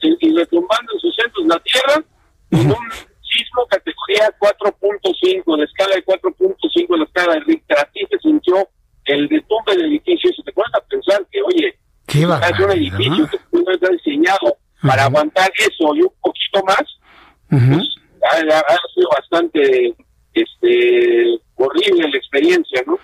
y, y retumbando en sus centros la tierra con un sismo categoría 4.5 de escala de 4.5 de la escala de Richter. Así se sintió el retumbe del edificio se te pones a pensar que oye ¿Qué es un edificio que puede estar diseñado para aguantar eso y un poquito más pues, ha, ha, ha sido bastante este horrible la experiencia no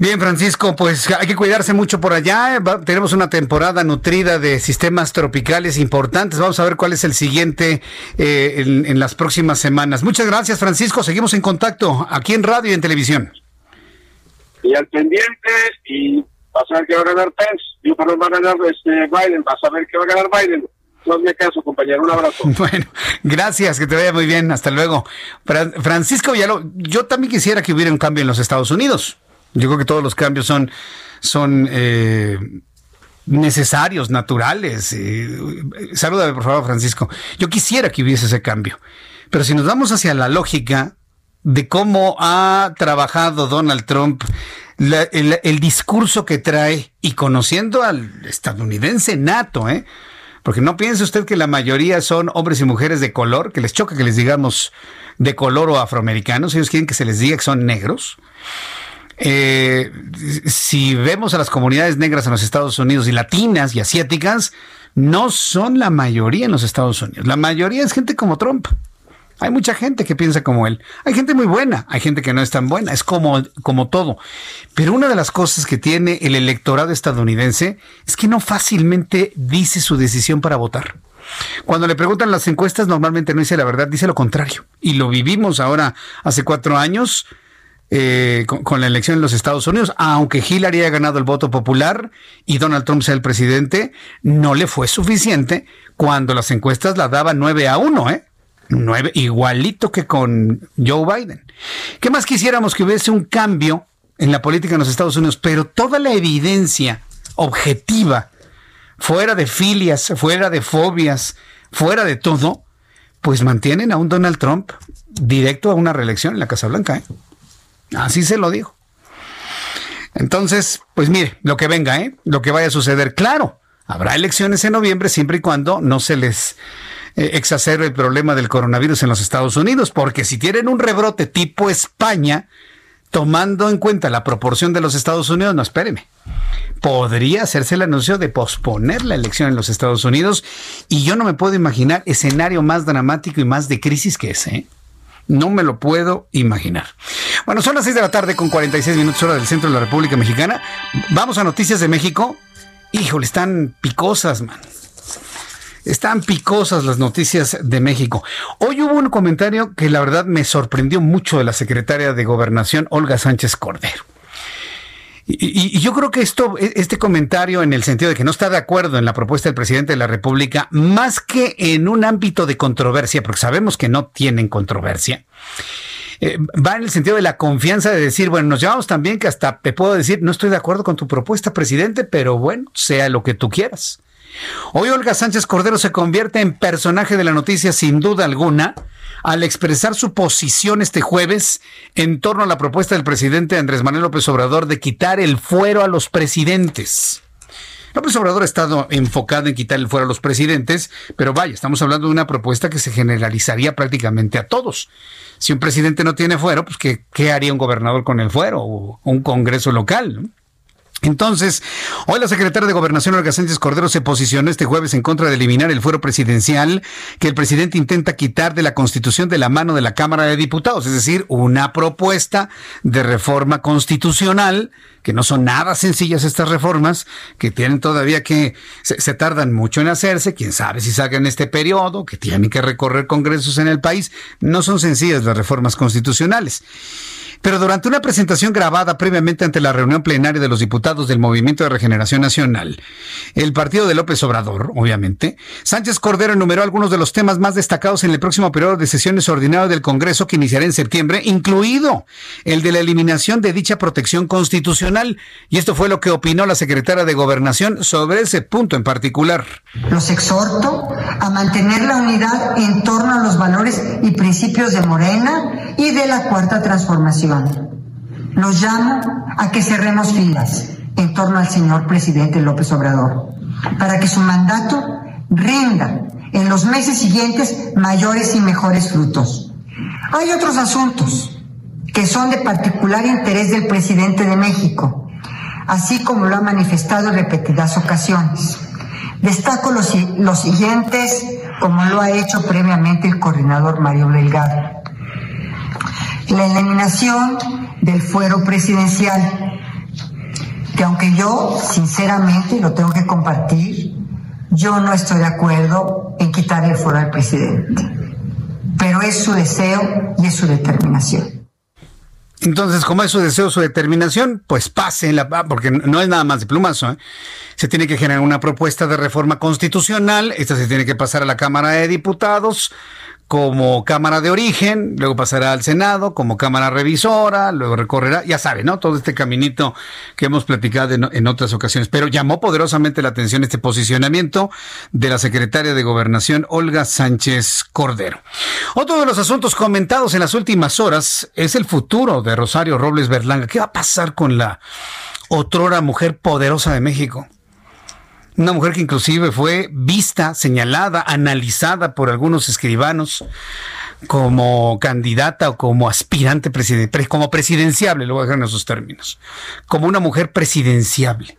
Bien, Francisco, pues hay que cuidarse mucho por allá. Va, tenemos una temporada nutrida de sistemas tropicales importantes. Vamos a ver cuál es el siguiente eh, en, en, las próximas semanas. Muchas gracias, Francisco. Seguimos en contacto aquí en radio y en televisión. Y al pendiente, y vas a ver que va a ganar Pence. Yo, perdón, va a ganar este, Biden. Vas a ver que va a ganar Biden. No me caso, compañero. Un abrazo. Bueno, gracias, que te vaya muy bien. Hasta luego. Francisco Villalobos, yo también quisiera que hubiera un cambio en los Estados Unidos. Yo creo que todos los cambios son, son eh, necesarios, naturales. Eh, salúdame, por favor, Francisco. Yo quisiera que hubiese ese cambio. Pero si nos vamos hacia la lógica de cómo ha trabajado Donald Trump, el, discurso que trae y conociendo al estadounidense nato, ¿eh? Porque no piense usted que la mayoría son hombres y mujeres de color, que les choca que les digamos de color o afroamericanos, ellos quieren que se les diga que son negros. Eh, si vemos a las comunidades negras en los Estados Unidos y latinas y asiáticas, no son la mayoría en los Estados Unidos. La mayoría es gente como Trump. Hay mucha gente que piensa como él. Hay gente muy buena, hay gente que no es tan buena, es como, como todo. Pero una de las cosas que tiene el electorado estadounidense es que no fácilmente dice su decisión para votar. Cuando le preguntan las encuestas, normalmente no dice la verdad, dice lo contrario. Y lo vivimos ahora hace cuatro años eh, con, la elección en los Estados Unidos, aunque Hillary haya ganado el voto popular y Donald Trump sea el presidente, no le fue suficiente cuando las encuestas la daban 9 a 1, ¿eh? 9, igualito que con Joe Biden. ¿Qué más quisiéramos que hubiese un cambio en la política en los Estados Unidos? Pero toda la evidencia objetiva, fuera de filias, fuera de fobias, fuera de todo, pues mantienen a un Donald Trump directo a una reelección en la Casa Blanca, ¿eh? Así se lo digo. Entonces, pues mire, lo que venga, ¿eh? Lo que vaya a suceder. Claro, habrá elecciones en noviembre siempre y cuando no se les eh, el problema del coronavirus en los Estados Unidos, porque si tienen un rebrote tipo España, tomando en cuenta la proporción de los Estados Unidos, no espéreme. Podría hacerse el anuncio de posponer la elección en los Estados Unidos y yo no me puedo imaginar escenario más dramático y más de crisis que ese. ¿eh? No me lo puedo imaginar. Bueno, son las 6 de la tarde con 46 minutos hora del centro de la República Mexicana. Vamos a noticias de México. Híjole, están picosas, man. Están picosas las noticias de México. Hoy hubo un comentario que la verdad me sorprendió mucho de la secretaria de Gobernación, Olga Sánchez Cordero. Y, yo creo que esto, este comentario en el sentido de que no está de acuerdo en la propuesta del presidente de la República, más que en un ámbito de controversia, porque sabemos que no tienen controversia, eh, va en el sentido de la confianza de decir, bueno, nos llevamos también que hasta te puedo decir, no estoy de acuerdo con tu propuesta, presidente, pero bueno, sea lo que tú quieras. Hoy Olga Sánchez Cordero se convierte en personaje de la noticia sin duda alguna al expresar su posición este jueves en torno a la propuesta del presidente Andrés Manuel López Obrador de quitar el fuero a los presidentes. López Obrador ha estado enfocado en quitar el fuero a los presidentes, pero vaya, estamos hablando de una propuesta que se generalizaría prácticamente a todos. Si un presidente no tiene fuero, pues ¿qué, qué haría un gobernador con el fuero o un congreso local? Entonces, hoy la secretaria de Gobernación, Olga Sánchez Cordero, se posicionó este jueves en contra de eliminar el fuero presidencial que el presidente intenta quitar de la Constitución de la mano de la Cámara de Diputados, es decir, una propuesta de reforma constitucional, que no son nada sencillas estas reformas, que tienen todavía que, se, se tardan mucho en hacerse, quién sabe si salgan este periodo, que tienen que recorrer congresos en el país, no son sencillas las reformas constitucionales. Pero durante una presentación grabada previamente ante la reunión plenaria de los diputados del Movimiento de Regeneración Nacional, el partido de López Obrador, obviamente, Sánchez Cordero enumeró algunos de los temas más destacados en el próximo periodo de sesiones ordinario del Congreso que iniciará en septiembre, incluido el de la eliminación de dicha protección constitucional. Y esto fue lo que opinó la secretaria de Gobernación sobre ese punto en particular. Los exhorto a mantener la unidad en torno a los valores y principios de Morena y de la Cuarta Transformación. Los llamo a que cerremos filas en torno al señor presidente López Obrador, para que su mandato rinda en los meses siguientes mayores y mejores frutos. Hay otros asuntos que son de particular interés del presidente de México, así como lo ha manifestado en repetidas ocasiones. Destaco los, los siguientes, como lo ha hecho previamente el coordinador Mario Delgado la eliminación del fuero presidencial, que aunque yo sinceramente lo tengo que compartir, yo no estoy de acuerdo en quitar el fuero al presidente, pero es su deseo y es su determinación. Entonces, como es su deseo, su determinación, pues pase, la, porque no es nada más de plumazo. ¿eh? Se tiene que generar una propuesta de reforma constitucional, esta se tiene que pasar a la Cámara de Diputados, como Cámara de Origen, luego pasará al Senado como Cámara Revisora, luego recorrerá, ya sabe, ¿no? Todo este caminito que hemos platicado en, otras ocasiones. Pero llamó poderosamente la atención este posicionamiento de la secretaria de Gobernación, Olga Sánchez Cordero. Otro de los asuntos comentados en las últimas horas es el futuro de Rosario Robles Berlanga. ¿Qué va a pasar con la otrora mujer poderosa de México? Una mujer que inclusive fue vista, señalada, analizada por algunos escribanos como candidata o como aspirante presidencial, como presidenciable, lo voy a dejar en esos términos, como una mujer presidenciable.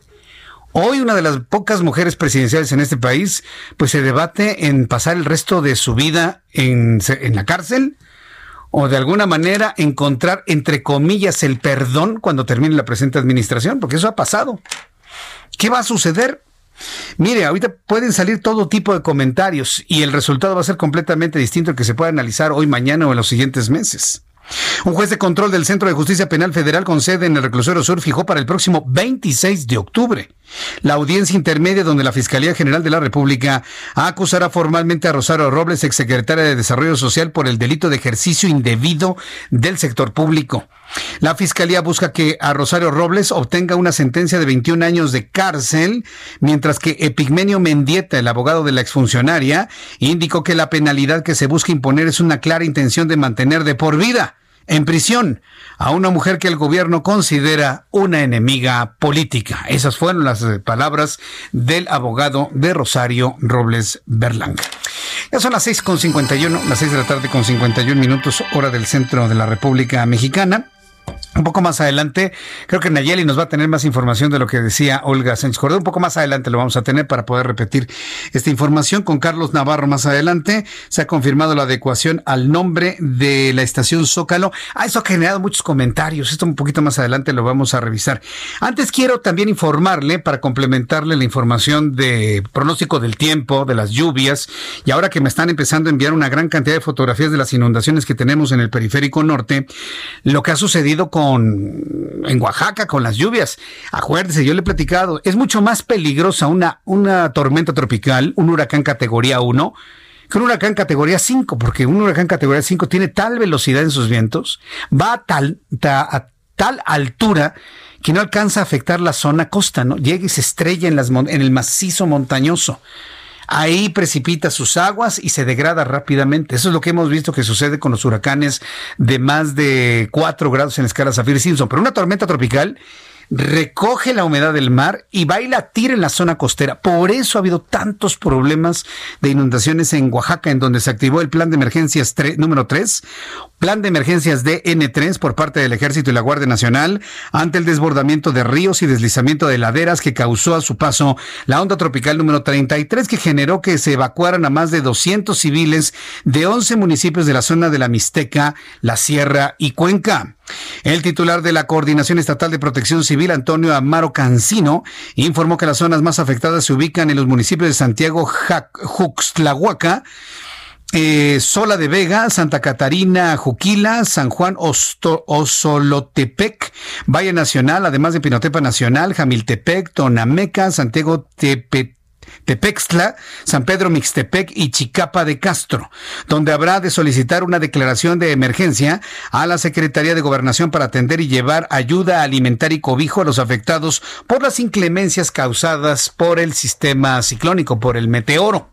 Hoy una de las pocas mujeres presidenciales en este país, pues se debate en pasar el resto de su vida en, en la cárcel o de alguna manera encontrar, entre comillas, el perdón cuando termine la presente administración, porque eso ha pasado. ¿Qué va a suceder? Mire, ahorita pueden salir todo tipo de comentarios y el resultado va a ser completamente distinto al que se puede analizar hoy, mañana o en los siguientes meses. Un juez de control del Centro de Justicia Penal Federal con sede en el Reclusorio Sur fijó para el próximo 26 de octubre la audiencia intermedia donde la Fiscalía General de la República acusará formalmente a Rosario Robles, exsecretaria de Desarrollo Social, por el delito de ejercicio indebido del sector público. La Fiscalía busca que a Rosario Robles obtenga una sentencia de 21 años de cárcel, mientras que Epigmenio Mendieta, el abogado de la exfuncionaria, indicó que la penalidad que se busca imponer es una clara intención de mantener de por vida en prisión a una mujer que el gobierno considera una enemiga política. Esas fueron las eh, palabras del abogado de Rosario Robles Berlanga. Ya son las 6.51, las 6 de la tarde con 51 minutos, hora del centro de la República Mexicana. Un poco más adelante, creo que Nayeli nos va a tener más información de lo que decía Olga Sánchez Cordero. Un poco más adelante lo vamos a tener para poder repetir esta información con Carlos Navarro más adelante. Se ha confirmado la adecuación al nombre de la estación Zócalo. Ah, eso ha generado muchos comentarios. Esto un poquito más adelante lo vamos a revisar. Antes quiero también informarle, para complementarle la información de pronóstico del tiempo, de las lluvias, y ahora que me están empezando a enviar una gran cantidad de fotografías de las inundaciones que tenemos en el periférico norte, lo que ha sucedido con en Oaxaca con las lluvias. Acuérdese, yo le he platicado, es mucho más peligrosa una, una tormenta tropical, un huracán categoría 1, que un huracán categoría 5, porque un huracán categoría 5 tiene tal velocidad en sus vientos, va a tal, tal altura que no alcanza a afectar la zona costa, ¿no? Llega y se estrella en, las, en el macizo montañoso. Ahí precipita sus aguas y se degrada rápidamente. Eso es lo que hemos visto que sucede con los huracanes de más de 4 grados en la escala Saffir-Simpson. Pero una tormenta tropical recoge la humedad del mar y va y la tira en la zona costera. Por eso ha habido tantos problemas de inundaciones en Oaxaca, en donde se activó el plan de emergencias número 3, plan de emergencias DN3 por parte del Ejército y la Guardia Nacional ante el desbordamiento de ríos y deslizamiento de laderas que causó a su paso la onda tropical número 33 que generó que se evacuaran a más de 200 civiles de 11 municipios de la zona de la Mixteca, la Sierra y Cuenca. El titular de la Coordinación Estatal de Protección Civil, Antonio Amaro Cancino, informó que las zonas más afectadas se ubican en los municipios de Santiago Juxtlahuaca, eh, Sola de Vega, Santa Catarina, Juquila, San Juan Osolotepec, Valle Nacional, además de Pinotepa Nacional, Jamiltepec, Tonameca, Santiago Tepet Tepextla, San Pedro Mixtepec y Chicapa de Castro, donde habrá de solicitar una declaración de emergencia a la Secretaría de Gobernación para atender y llevar ayuda alimentar y cobijo a los afectados por las inclemencias causadas por el sistema ciclónico, por el meteoro.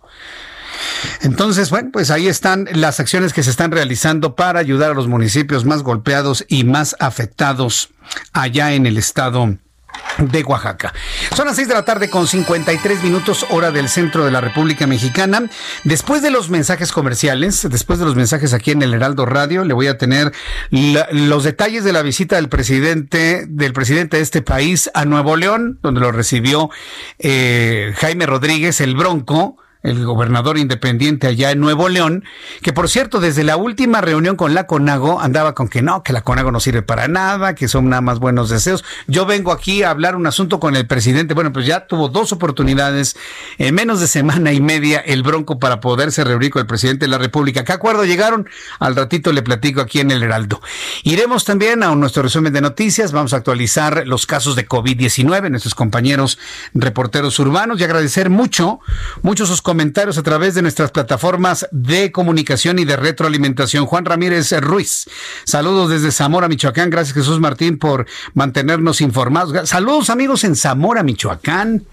Entonces, bueno, pues ahí están las acciones que se están realizando para ayudar a los municipios más golpeados y más afectados allá en el estado de Oaxaca. Son las 6 de la tarde con 53 minutos hora del centro de la República Mexicana. Después de los mensajes comerciales, después de los mensajes aquí en el Heraldo Radio, le voy a tener los detalles de la visita del presidente, del presidente de este país a Nuevo León, donde lo recibió eh, Jaime Rodríguez, el Bronco el gobernador independiente allá en Nuevo León, que por cierto, desde la última reunión con la CONAGO andaba con que no, que la CONAGO no sirve para nada, que son nada más buenos deseos. Yo vengo aquí a hablar un asunto con el presidente. Bueno, pues ya tuvo dos oportunidades en menos de semana y media el Bronco para poderse reunir con el presidente de la República. ¿Qué acuerdo llegaron? Al ratito le platico aquí en el Heraldo. Iremos también a nuestro resumen de noticias. Vamos a actualizar los casos de COVID-19, nuestros compañeros reporteros urbanos y agradecer mucho, muchos sus comentarios a través de nuestras plataformas de comunicación y de retroalimentación. Juan Ramírez Ruiz, saludos desde Zamora, Michoacán. Gracias Jesús Martín por mantenernos informados. Saludos amigos en Zamora, Michoacán.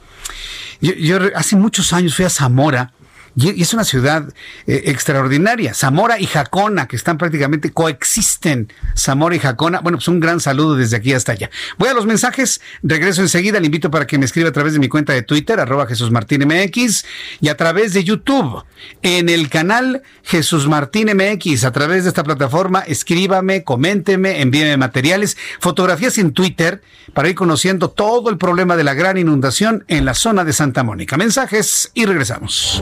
Yo, yo hace muchos años fui a Zamora y es una ciudad eh, extraordinaria. Zamora y Jacona, que están prácticamente coexisten. Zamora y Jacona. Bueno, pues un gran saludo desde aquí hasta allá. Voy a los mensajes, regreso enseguida. Le invito para que me escriba a través de mi cuenta de Twitter, arroba Jesús Martín MX, y a través de YouTube, en el canal Jesús Martín MX. A través de esta plataforma, escríbame, coménteme, envíeme materiales, fotografías en Twitter para ir conociendo todo el problema de la gran inundación en la zona de Santa Mónica. Mensajes y regresamos.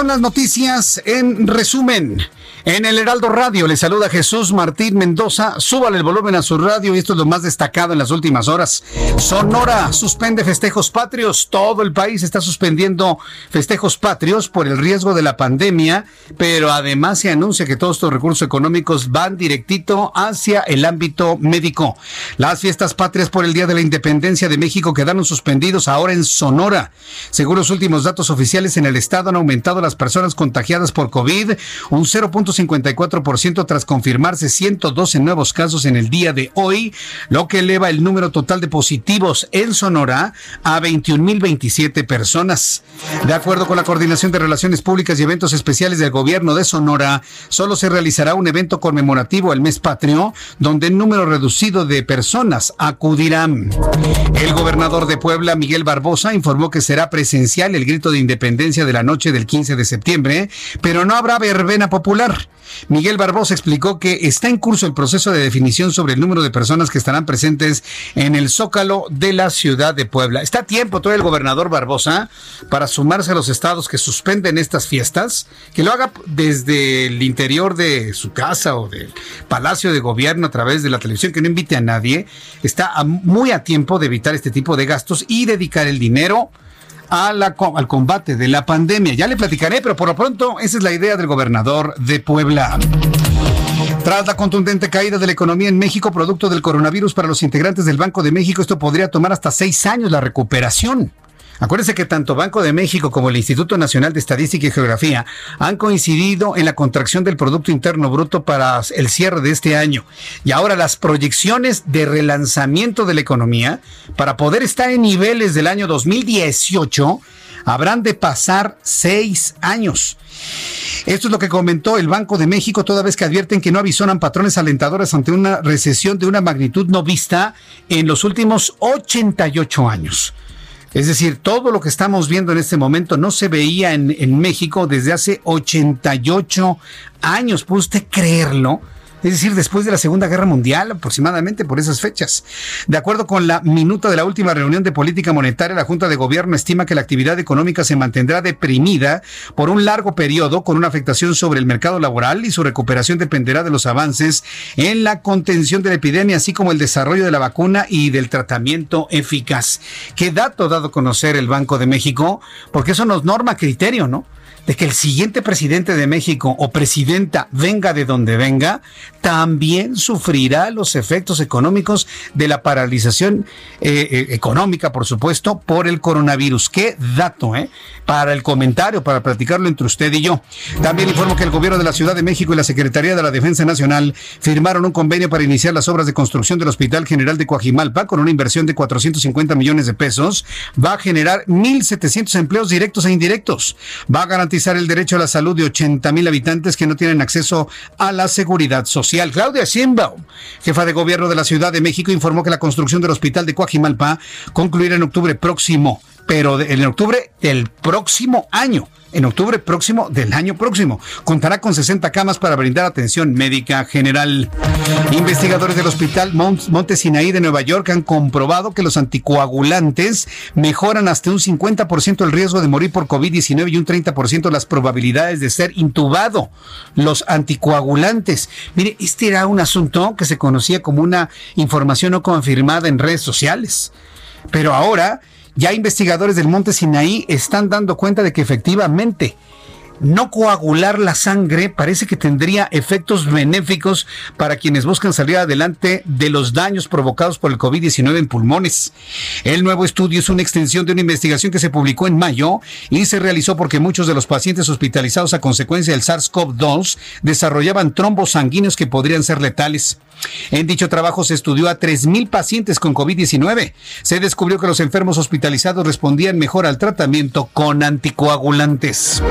Son las noticias en resumen. En el Heraldo Radio le saluda Jesús Martín Mendoza. Súbale el volumen a su radio y esto es lo más destacado en las últimas horas. Sonora suspende festejos patrios. Todo el país está suspendiendo festejos patrios por el riesgo de la pandemia, pero además se anuncia que todos estos recursos económicos van directito hacia el ámbito médico. Las fiestas patrias por el Día de la Independencia de México quedaron suspendidos ahora en Sonora. Según los últimos datos oficiales en el estado han aumentado las personas contagiadas por COVID un 0. 4.54% tras confirmarse 112 nuevos casos en el día de hoy, lo que eleva el número total de positivos en Sonora a 21.027 personas. De acuerdo con la Coordinación de Relaciones Públicas y Eventos Especiales del Gobierno de Sonora, solo se realizará un evento conmemorativo el mes patrio, donde el número reducido de personas acudirán. El gobernador de Puebla, Miguel Barbosa, informó que será presencial el grito de independencia de la noche del 15 de septiembre, pero no habrá verbena popular. Miguel Barbosa explicó que está en curso el proceso de definición sobre el número de personas que estarán presentes en el Zócalo de la ciudad de Puebla. Está a tiempo todo el gobernador Barbosa para sumarse a los estados que suspenden estas fiestas, que lo haga desde el interior de su casa o del Palacio de Gobierno a través de la televisión, que no invite a nadie. Está muy a tiempo de evitar este tipo de gastos y dedicar el dinero al combate de la pandemia. Ya le platicaré, pero por lo pronto esa es la idea del gobernador de Puebla. Tras la contundente caída de la economía en México, producto del coronavirus para los integrantes del Banco de México, esto podría tomar hasta seis años la recuperación. Acuérdense que tanto Banco de México como el Instituto Nacional de Estadística y Geografía han coincidido en la contracción del Producto Interno Bruto para el cierre de este año. Y ahora las proyecciones de relanzamiento de la economía para poder estar en niveles del año 2018 habrán de pasar seis años. Esto es lo que comentó el Banco de México toda vez que advierten que no avisonan patrones alentadores ante una recesión de una magnitud no vista en los últimos 88 años. Es decir, todo lo que estamos viendo en este momento no se veía en, México desde hace 88 años. ¿Puede usted creerlo? Es decir, después de la Segunda Guerra Mundial, aproximadamente por esas fechas. De acuerdo con la minuta de la última reunión de política monetaria, la Junta de Gobierno estima que la actividad económica se mantendrá deprimida por un largo periodo con una afectación sobre el mercado laboral y su recuperación dependerá de los avances en la contención de la epidemia, así como el desarrollo de la vacuna y del tratamiento eficaz. ¿Qué dato ha dado a conocer el Banco de México? Porque eso nos norma criterio, ¿no? De que el siguiente presidente de México o presidenta venga de donde venga, también sufrirá los efectos económicos de la paralización eh, eh, económica, por supuesto, por el coronavirus. Qué dato, ¿eh? Para el comentario, para platicarlo entre usted y yo. También informo que el gobierno de la Ciudad de México y la Secretaría de la Defensa Nacional firmaron un convenio para iniciar las obras de construcción del Hospital General de Coajimalpa con una inversión de 450 millones de pesos. Va a generar 1.700 empleos directos e indirectos. Va a garantizar el derecho a la salud de 80 mil habitantes que no tienen acceso a la seguridad social. Claudia Sheinbaum, jefa de gobierno de la Ciudad de México, informó que la construcción del hospital de Coajimalpa concluirá en octubre próximo, pero en octubre del próximo año en octubre próximo del año próximo. Contará con 60 camas para brindar atención médica general. Investigadores del Hospital Monte Sinaí de Nueva York han comprobado que los anticoagulantes mejoran hasta un 50% el riesgo de morir por COVID-19 y un 30% las probabilidades de ser intubado. Los anticoagulantes. Mire, este era un asunto que se conocía como una información no confirmada en redes sociales. Pero ahora ya investigadores del Monte Sinaí están dando cuenta de que efectivamente no coagular la sangre parece que tendría efectos benéficos para quienes buscan salir adelante de los daños provocados por el COVID-19 en pulmones. El nuevo estudio es una extensión de una investigación que se publicó en mayo y se realizó porque muchos de los pacientes hospitalizados a consecuencia del SARS-CoV-2 desarrollaban trombos sanguíneos que podrían ser letales. En dicho trabajo se estudió a 3.000 pacientes con COVID-19. Se descubrió que los enfermos hospitalizados respondían mejor al tratamiento con anticoagulantes.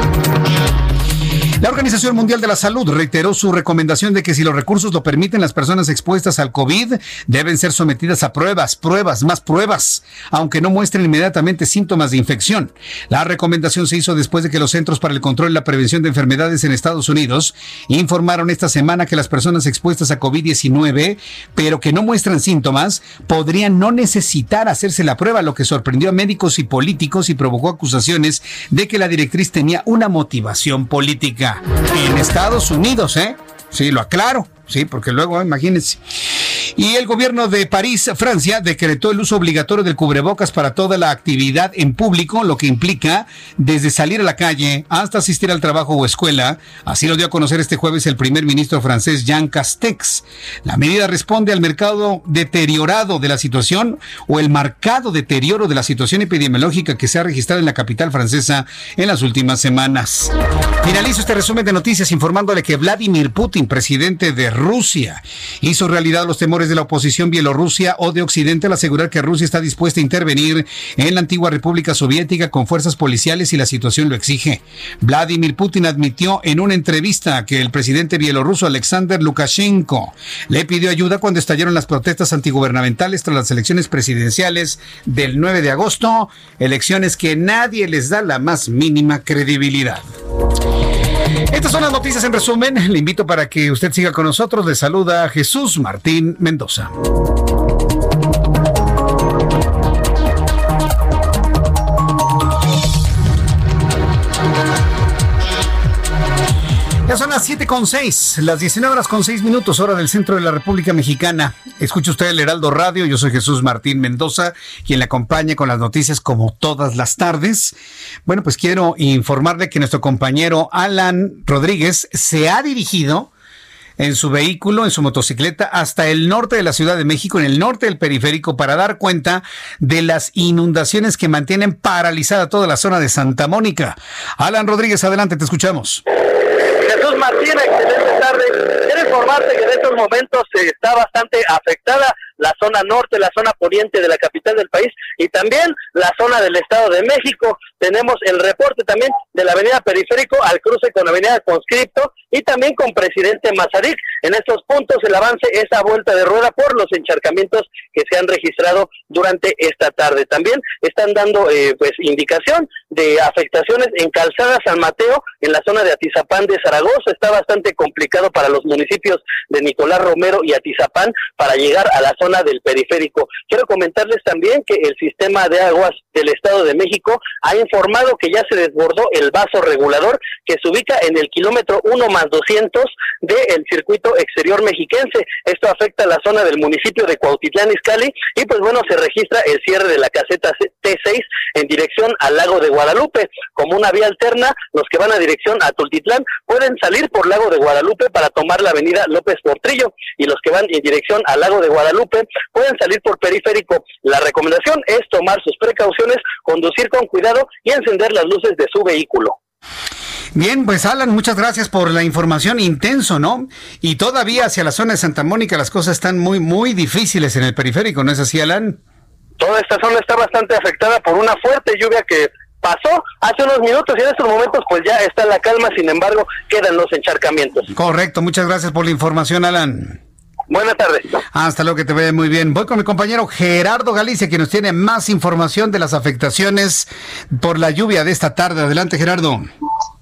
La Organización Mundial de la Salud reiteró su recomendación de que si los recursos lo permiten, las personas expuestas al COVID deben ser sometidas a pruebas, pruebas, más pruebas, aunque no muestren inmediatamente síntomas de infección. La recomendación se hizo después de que los Centros para el Control y la Prevención de Enfermedades en Estados Unidos informaron esta semana que las personas expuestas a COVID-19, pero que no muestran síntomas, podrían no necesitar hacerse la prueba, lo que sorprendió a médicos y políticos y provocó acusaciones de que la directriz tenía una motivación política en Estados Unidos, ¿eh? Sí, lo aclaro, sí, porque luego, imagínense. Y el gobierno de París, Francia, decretó el uso obligatorio del cubrebocas para toda la actividad en público, lo que implica desde salir a la calle hasta asistir al trabajo o escuela. Así lo dio a conocer este jueves el primer ministro francés Jean Castex. La medida responde al mercado deteriorado de la situación o el marcado deterioro de la situación epidemiológica que se ha registrado en la capital francesa en las últimas semanas. Finalizo este resumen de noticias informándole que Vladimir Putin, presidente de Rusia, hizo realidad los temores de la oposición bielorrusia o de Occidente al asegurar que Rusia está dispuesta a intervenir en la antigua República Soviética con fuerzas policiales si la situación lo exige. Vladimir Putin admitió en una entrevista que el presidente bielorruso Alexander Lukashenko le pidió ayuda cuando estallaron las protestas antigubernamentales tras las elecciones presidenciales del 9 de agosto, elecciones que nadie les da la más mínima credibilidad. Estas son las noticias en resumen. Le invito para que usted siga con nosotros. Le saluda Jesús Martín Mendoza. Ya son las 7 con 6, las 19 horas con 6 minutos, hora del centro de la República Mexicana. Escucha usted el Heraldo Radio, yo soy Jesús Martín Mendoza, quien le acompaña con las noticias como todas las tardes. Bueno, pues quiero informarle que nuestro compañero Alan Rodríguez se ha dirigido en su vehículo, en su motocicleta, hasta el norte de la Ciudad de México, en el norte del periférico, para dar cuenta de las inundaciones que mantienen paralizada toda la zona de Santa Mónica. Alan Rodríguez, adelante, te escuchamos. Martín, excelente tarde. Quiero informarte que en estos momentos está bastante afectada la zona norte, la zona poniente de la capital del país y también la zona del Estado de México. Tenemos el reporte también de la avenida Periférico al cruce con la avenida Conscripto y también con Presidente Mazarik. En estos puntos el avance es a vuelta de rueda por los encharcamientos que se han registrado durante esta tarde. También están dando eh, pues indicación de afectaciones en Calzada San Mateo, en la zona de Atizapán de Zaragoza. Está bastante complicado para los municipios de Nicolás Romero y Atizapán para llegar a la zona del periférico. Quiero comentarles también que el sistema de aguas del Estado de México ha informado que ya se desbordó el vaso regulador que se ubica en el kilómetro 1 más 200 del circuito exterior mexiquense. Esto afecta la zona del municipio de Cuautitlán Izcalli y pues bueno, se registra el cierre de la caseta T6 en dirección al lago de Guadalupe. Como una vía alterna, los que van a dirección a Tultitlán pueden salir por lago de Guadalupe para tomar la avenida López Portrillo y los que van en dirección al lago de Guadalupe pueden salir por periférico. La recomendación es tomar sus precauciones, conducir con cuidado y encender las luces de su vehículo. Bien, pues Alan, muchas gracias por la información intenso, ¿no? Y todavía hacia la zona de Santa Mónica las cosas están muy, muy difíciles en el periférico, ¿no es así, Alan? Toda esta zona está bastante afectada por una fuerte lluvia que pasó hace unos minutos y en estos momentos pues ya está la calma, sin embargo quedan los encharcamientos. Correcto, muchas gracias por la información, Alan. Buenas tardes. Hasta luego, que te vea muy bien. Voy con mi compañero Gerardo Galicia, que nos tiene más información de las afectaciones por la lluvia de esta tarde. Adelante, Gerardo.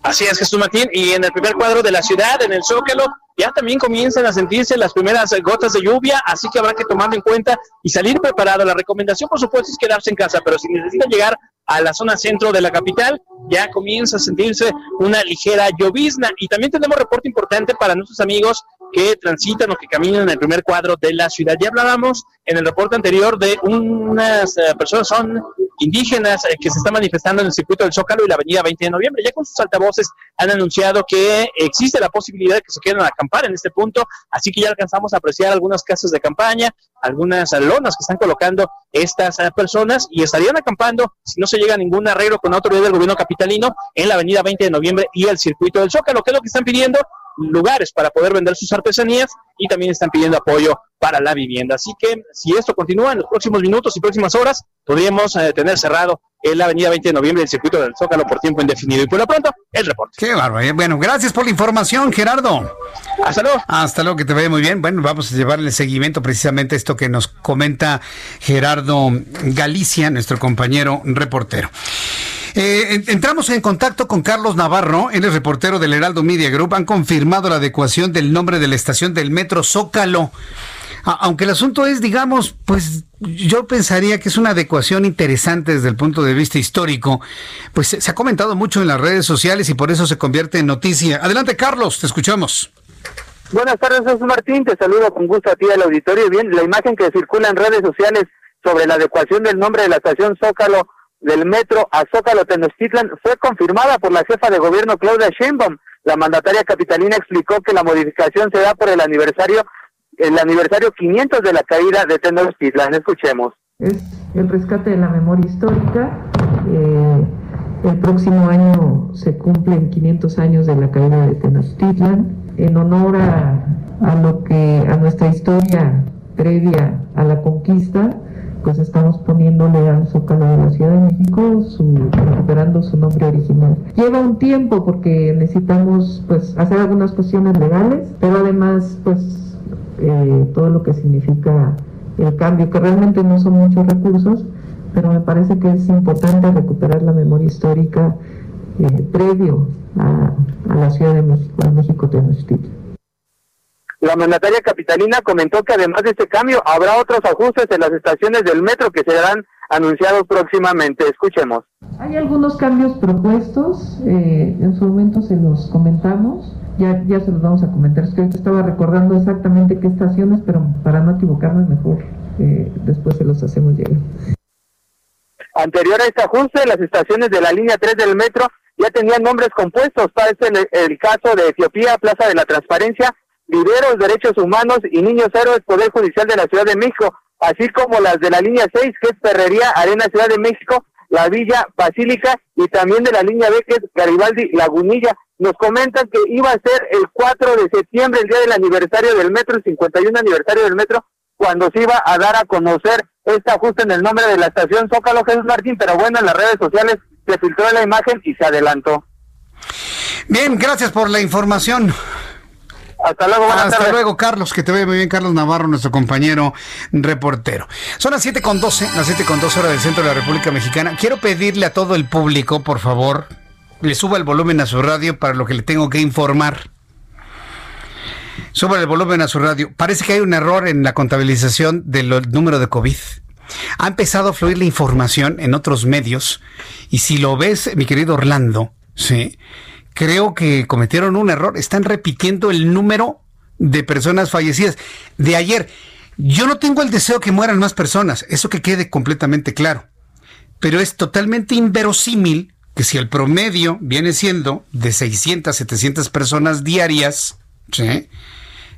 Así es, Jesús Martín. Y en el primer cuadro de la ciudad, en el Zócalo, ya también comienzan a sentirse las primeras gotas de lluvia, así que habrá que tomarlo en cuenta y salir preparado. La recomendación, por supuesto, es quedarse en casa, pero si necesita llegar a la zona centro de la capital, ya comienza a sentirse una ligera llovizna. Y también tenemos reporte importante para nuestros amigos que transitan o que caminan en el primer cuadro de la ciudad. Ya hablábamos en el reporte anterior de unas eh, personas, son indígenas eh, que se están manifestando en el circuito del Zócalo y la avenida 20 de noviembre. Ya con sus altavoces han anunciado que existe la posibilidad de que se quieran acampar en este punto, así que ya alcanzamos a apreciar algunas casas de campaña, algunas lonas que están colocando estas eh, personas y estarían acampando si no se llega a ningún arreglo con la autoridad del gobierno capitalino en la avenida 20 de noviembre y el circuito del Zócalo, que es lo que están pidiendo lugares para poder vender sus artesanías y también están pidiendo apoyo para la vivienda. Así que si esto continúa en los próximos minutos y próximas horas, podríamos eh, tener cerrado en la avenida 20 de noviembre el circuito del Zócalo por tiempo indefinido. Y por lo pronto, el reporte. Qué bárbaro. ¿eh? Bueno, gracias por la información, Gerardo. Hasta luego. Hasta luego, que te vaya muy bien. Bueno, vamos a llevarle seguimiento precisamente a esto que nos comenta Gerardo Galicia, nuestro compañero reportero. Eh, entramos en contacto con Carlos Navarro, él es reportero del Heraldo Media Group. Han confirmado la adecuación del nombre de la estación del metro Zócalo. Aunque el asunto es, digamos, pues yo pensaría que es una adecuación interesante desde el punto de vista histórico, pues se ha comentado mucho en las redes sociales y por eso se convierte en noticia. Adelante, Carlos, te escuchamos. Buenas tardes, Jesús Martín. Te saludo con gusto a ti al auditorio. Bien, la imagen que circula en redes sociales sobre la adecuación del nombre de la estación Zócalo del metro a Zócalo Tenochtitlan fue confirmada por la jefa de gobierno Claudia Sheinbaum. La mandataria capitalina explicó que la modificación se da por el aniversario el aniversario 500 de la caída de Tenochtitlan. Escuchemos. Es el rescate de la memoria histórica. Eh, el próximo año se cumplen 500 años de la caída de Tenochtitlan. En honor a, a lo que a nuestra historia previa a la conquista, pues estamos poniéndole al Zócalo de la Ciudad de México, su, recuperando su nombre original. Lleva un tiempo porque necesitamos pues hacer algunas cuestiones legales, pero además pues eh, todo lo que significa el cambio, que realmente no son muchos recursos, pero me parece que es importante recuperar la memoria histórica eh, previo a, la Ciudad de México, a México Tenochtitlan. La mandataria capitalina comentó que además de este cambio habrá otros ajustes en las estaciones del metro que serán anunciados próximamente. Escuchemos. Hay algunos cambios propuestos, eh, en su momento se los comentamos, ya, ya se los vamos a comentar. Es que estaba recordando exactamente qué estaciones, pero para no equivocarme mejor, eh, después se los hacemos llegar. Anterior a este ajuste, las estaciones de la línea 3 del metro ya tenían nombres compuestos. Para este el, el caso de Etiopía, Plaza de la Transparencia, Viveros, Derechos Humanos y Niños Héroes, Poder Judicial de la Ciudad de México, así como las de la línea 6, que es Ferrería, Arena Ciudad de México, la Villa Basílica y también de la línea B, que es Garibaldi Lagunilla. Nos comentan que iba a ser el 4 de septiembre, el día del aniversario del metro, el 51 aniversario del metro, cuando se iba a dar a conocer este ajuste en el nombre de la estación Zócalo Jesús Martín, pero bueno, en las redes sociales se filtró la imagen y se adelantó. Bien, gracias por la información. Hasta luego, Hasta luego, Carlos, que te ve muy bien, Carlos Navarro, nuestro compañero reportero. Son las 7 con 12, las 7 con 12 horas del centro de la República Mexicana. Quiero pedirle a todo el público, por favor, le suba el volumen a su radio para lo que le tengo que informar. Suba el volumen a su radio. Parece que hay un error en la contabilización del número de COVID. Ha empezado a fluir la información en otros medios y si lo ves, mi querido Orlando, sí, creo que cometieron un error. Están repitiendo el número de personas fallecidas de ayer. Yo no tengo el deseo que mueran más personas, eso que quede completamente claro. Pero es totalmente inverosímil que si el promedio viene siendo de 600, 700 personas diarias,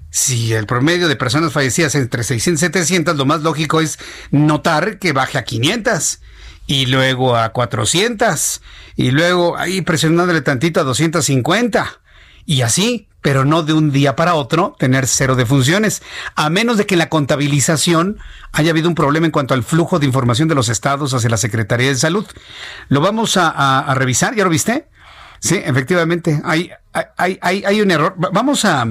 si el promedio de personas fallecidas entre 600 y 700, lo más lógico es notar que baje a 500 y luego a 400 y luego ahí presionándole tantito a 250 y así, pero no de un día para otro tener cero de funciones, a menos de que en la contabilización haya habido un problema en cuanto al flujo de información de los estados hacia la Secretaría de Salud. Lo vamos a, a revisar, ¿ya lo viste? Sí, efectivamente, hay, hay, hay, hay, un error. Vamos a...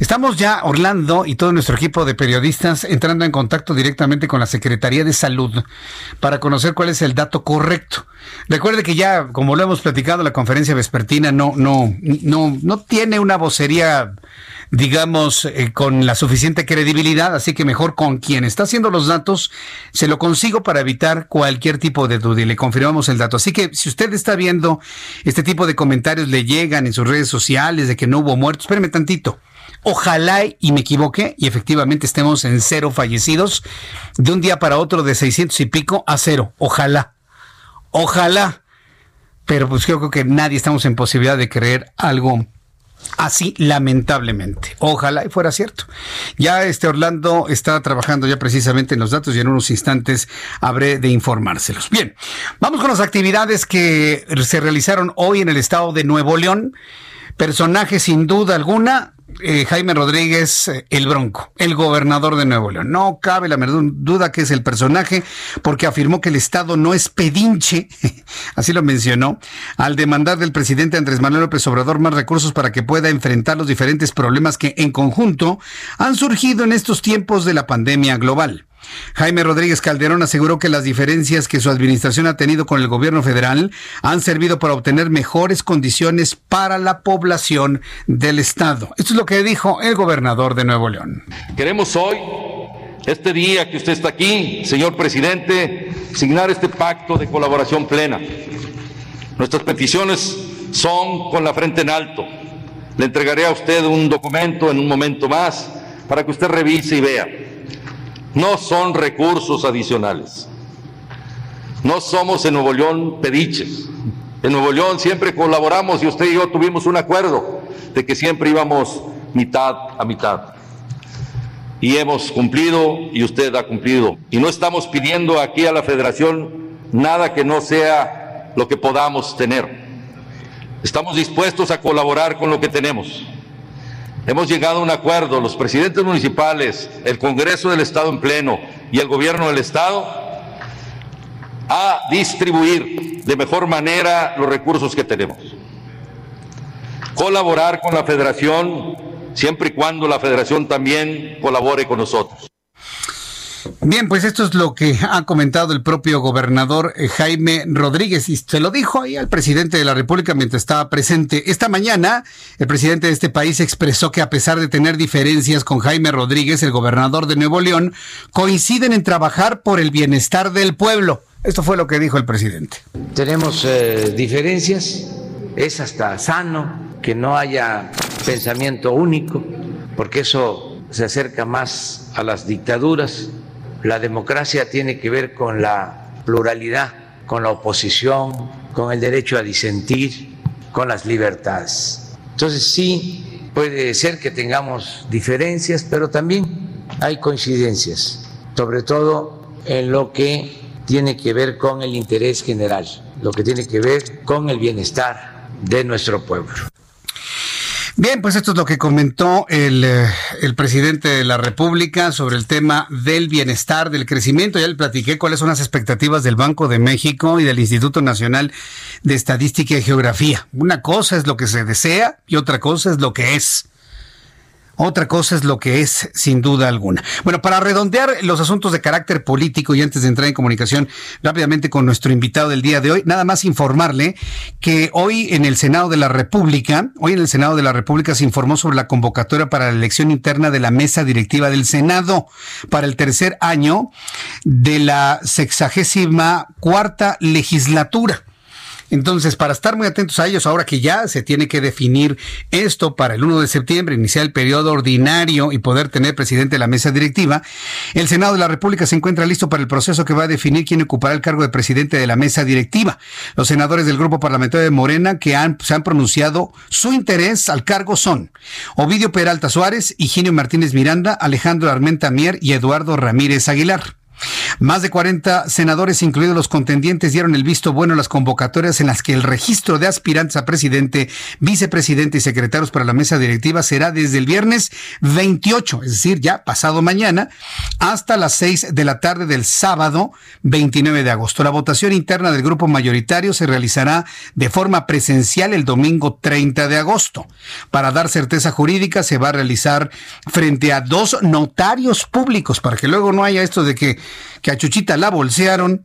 Estamos ya, Orlando y todo nuestro equipo de periodistas, entrando en contacto directamente con la Secretaría de Salud para conocer cuál es el dato correcto. Recuerde que ya, como lo hemos platicado, la conferencia vespertina no, no, no, no tiene una vocería digamos, eh, con la suficiente credibilidad, así que mejor con quien está haciendo los datos, se lo consigo para evitar cualquier tipo de duda y le confirmamos el dato. Así que si usted está viendo este tipo de comentarios, le llegan en sus redes sociales de que no hubo muertos, espérame tantito. Ojalá y me equivoque y efectivamente estemos en cero fallecidos de un día para otro de 600 y pico a cero. Ojalá. Ojalá. Pero pues creo que nadie estamos en posibilidad de creer algo Así, lamentablemente. Ojalá y fuera cierto. Ya este Orlando está trabajando ya precisamente en los datos y en unos instantes habré de informárselos. Bien, vamos con las actividades que se realizaron hoy en el estado de Nuevo León. Personaje sin duda alguna eh, Jaime Rodríguez, eh, el Bronco, el gobernador de Nuevo León. No cabe la duda que es el personaje porque afirmó que el Estado no es pedinche, así lo mencionó, al demandar del presidente Andrés Manuel López Obrador más recursos para que pueda enfrentar los diferentes problemas que en conjunto han surgido en estos tiempos de la pandemia global. Jaime Rodríguez Calderón aseguró que las diferencias que su administración ha tenido con el gobierno federal han servido para obtener mejores condiciones para la población del Estado. Esto es lo que dijo el gobernador de Nuevo León. Queremos hoy, este día que usted está aquí, señor presidente, signar este pacto de colaboración plena. Nuestras peticiones son con la frente en alto. Le entregaré a usted un documento en un momento más para que usted revise y vea. No son recursos adicionales. No somos en Nuevo León pediches. En Nuevo León siempre colaboramos y usted y yo tuvimos un acuerdo de que siempre íbamos mitad a mitad. Y hemos cumplido y usted ha cumplido. Y no estamos pidiendo aquí a la federación nada que no sea lo que podamos tener. Estamos dispuestos a colaborar con lo que tenemos. Hemos llegado a un acuerdo, los presidentes municipales, el Congreso del Estado en pleno y el Gobierno del Estado, a distribuir de mejor manera los recursos que tenemos. Colaborar con la federación siempre y cuando la federación también colabore con nosotros. Bien, pues esto es lo que ha comentado el propio gobernador eh, Jaime Rodríguez y se lo dijo ahí al presidente de la República mientras estaba presente. Esta mañana, el presidente de este país expresó que a pesar de tener diferencias con Jaime Rodríguez, el gobernador de Nuevo León, coinciden en trabajar por el bienestar del pueblo. Esto fue lo que dijo el presidente. Tenemos eh, diferencias, es hasta sano que no haya pensamiento único, porque eso se acerca más a las dictaduras la democracia tiene que ver con la pluralidad, con la oposición, con el derecho a disentir, con las libertades. Entonces sí, puede ser que tengamos diferencias, pero también hay coincidencias, sobre todo en lo que tiene que ver con el interés general, lo que tiene que ver con el bienestar de nuestro pueblo. Bien, pues esto es lo que comentó el, eh, el, presidente de la República sobre el tema del bienestar, del crecimiento. Ya le platiqué cuáles son las expectativas del Banco de México y del Instituto Nacional de Estadística y Geografía. Una cosa es lo que se desea y otra cosa es lo que es. Otra cosa es lo que es, sin duda alguna. Bueno, para redondear los asuntos de carácter político y antes de entrar en comunicación rápidamente con nuestro invitado del día de hoy, nada más informarle que hoy en el Senado de la República, hoy en el Senado de la República se informó sobre la convocatoria para la elección interna de la mesa directiva del Senado para el tercer año de la sexagésima cuarta legislatura. Entonces, para estar muy atentos a ellos, ahora que ya se tiene que definir esto para el 1 de septiembre, iniciar el periodo ordinario y poder tener presidente de la mesa directiva, el Senado de la República se encuentra listo para el proceso que va a definir quién ocupará el cargo de presidente de la mesa directiva. Los senadores del grupo parlamentario de Morena que se han pronunciado su interés al cargo son Ovidio Peralta Suárez, Higinio Martínez Miranda, Alejandro Armenta Mier y Eduardo Ramírez Aguilar. Más de 40 senadores, incluidos los contendientes, dieron el visto bueno a las convocatorias en las que el registro de aspirantes a presidente, vicepresidente y secretarios para la mesa directiva será desde el viernes 28, es decir, ya pasado mañana, hasta las 6 de la tarde del sábado 29 de agosto. La votación interna del grupo mayoritario se realizará de forma presencial el domingo 30 de agosto. Para dar certeza jurídica se va a realizar frente a dos notarios públicos para que luego no haya esto de que que a Chuchita la bolsearon.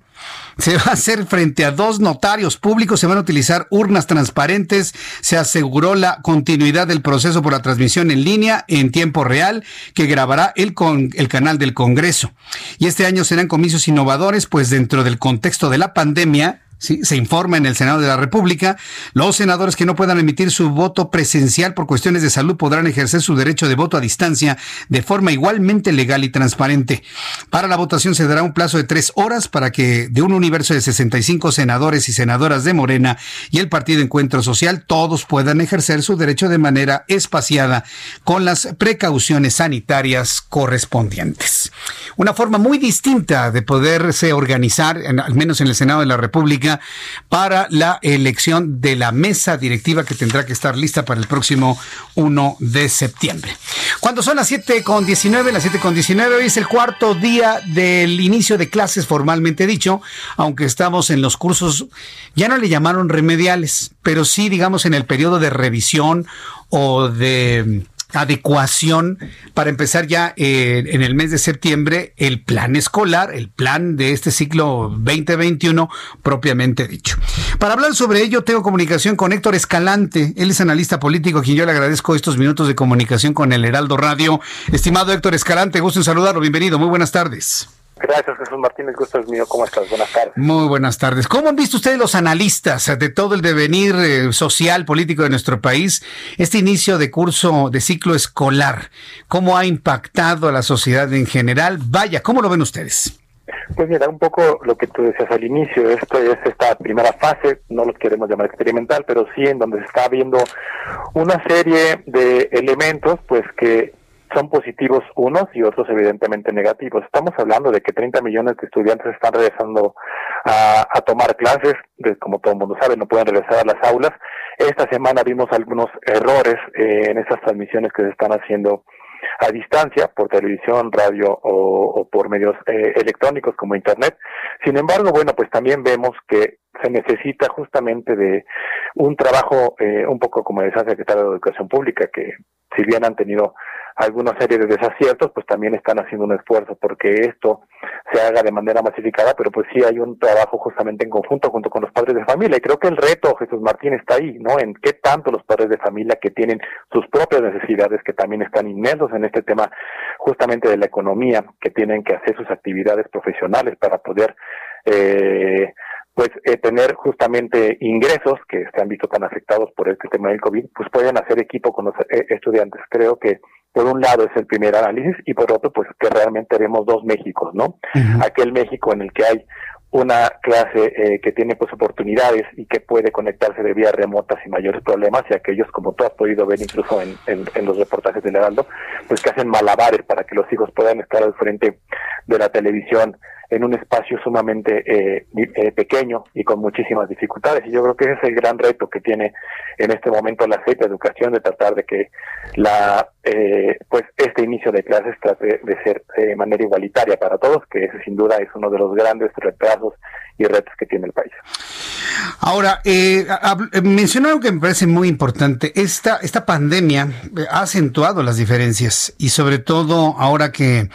Se va a hacer frente a dos notarios públicos, se van a utilizar urnas transparentes, se aseguró la continuidad del proceso por la transmisión en línea en tiempo real que grabará el, con, el canal del Congreso. Y este año serán comicios innovadores, pues dentro del contexto de la pandemia, se informa en el Senado de la República, los senadores que no puedan emitir su voto presencial por cuestiones de salud podrán ejercer su derecho de voto a distancia de forma igualmente legal y transparente. Para la votación se dará un plazo de tres horas para que de un universo de 65 senadores y senadoras de Morena y el Partido Encuentro Social todos puedan ejercer su derecho de manera espaciada con las precauciones sanitarias correspondientes. Una forma muy distinta de poderse organizar, al menos en el Senado de la República, para la elección de la mesa directiva que tendrá que estar lista para el próximo 1 de septiembre. Cuando son las 7 con 19, las 7 con 19, hoy es el cuarto día del inicio de clases formalmente dicho, aunque estamos en los cursos, ya no le llamaron remediales, pero sí, digamos, en el periodo de revisión o de adecuación para empezar ya eh, en el mes de septiembre el plan escolar, el plan de este ciclo 2021 propiamente dicho. Para hablar sobre ello tengo comunicación con Héctor Escalante, él es analista político a quien yo le agradezco estos minutos de comunicación con el Heraldo Radio. Estimado Héctor Escalante, gusto en saludarlo, bienvenido, muy buenas tardes. Gracias, Jesús Martínez. Gusto es mío. ¿Cómo estás? Buenas tardes. Muy buenas tardes. ¿Cómo han visto ustedes los analistas de todo el devenir eh, social, político de nuestro país, este inicio de curso de ciclo escolar? ¿Cómo ha impactado a la sociedad en general? Vaya, ¿cómo lo ven ustedes? Pues mira, un poco lo que tú decías al inicio, esto es esta primera fase, no lo queremos llamar experimental, pero sí en donde se está viendo una serie de elementos, pues que son positivos unos y otros evidentemente negativos. Estamos hablando de que 30 millones de estudiantes están regresando a, tomar clases, como todo el mundo sabe, no pueden regresar a las aulas. Esta semana vimos algunos errores eh, en esas transmisiones que se están haciendo a distancia por televisión, radio o, por medios eh, electrónicos como Internet. Sin embargo, bueno, pues también vemos que se necesita justamente de un trabajo eh, un poco como decía el secretario de Educación Pública, que si bien han tenido alguna serie de desaciertos, pues también están haciendo un esfuerzo porque esto se haga de manera masificada, pero pues sí hay un trabajo justamente en conjunto junto con los padres de familia. Y creo que el reto, Jesús Martín, está ahí, ¿no? En qué tanto los padres de familia que tienen sus propias necesidades, que también están inmersos en este tema justamente de la economía, que tienen que hacer sus actividades profesionales para poder eh, pues eh, tener justamente ingresos que se han visto tan afectados por este tema del COVID, pues pueden hacer equipo con los eh, estudiantes. Creo que por un lado es el primer análisis y por otro pues que realmente haremos dos Méxicos, ¿no? Aquel México en el que hay una clase eh, que tiene pues oportunidades y que puede conectarse de vías remotas sin mayores problemas y aquellos como tú has podido ver incluso en, en, los reportajes del Heraldo pues que hacen malabares para que los hijos puedan estar al frente de la televisión en un espacio sumamente eh, eh, pequeño y con muchísimas dificultades. Y yo creo que ese es el gran reto que tiene en este momento la de Educación, de tratar de que la eh, pues este inicio de clases trate de ser de manera igualitaria para todos, que ese sin duda es uno de los grandes retrasos y retos que tiene el país. Ahora, eh, eh mencionó algo que me parece muy importante. Esta, esta pandemia eh, ha acentuado las diferencias y sobre todo ahora que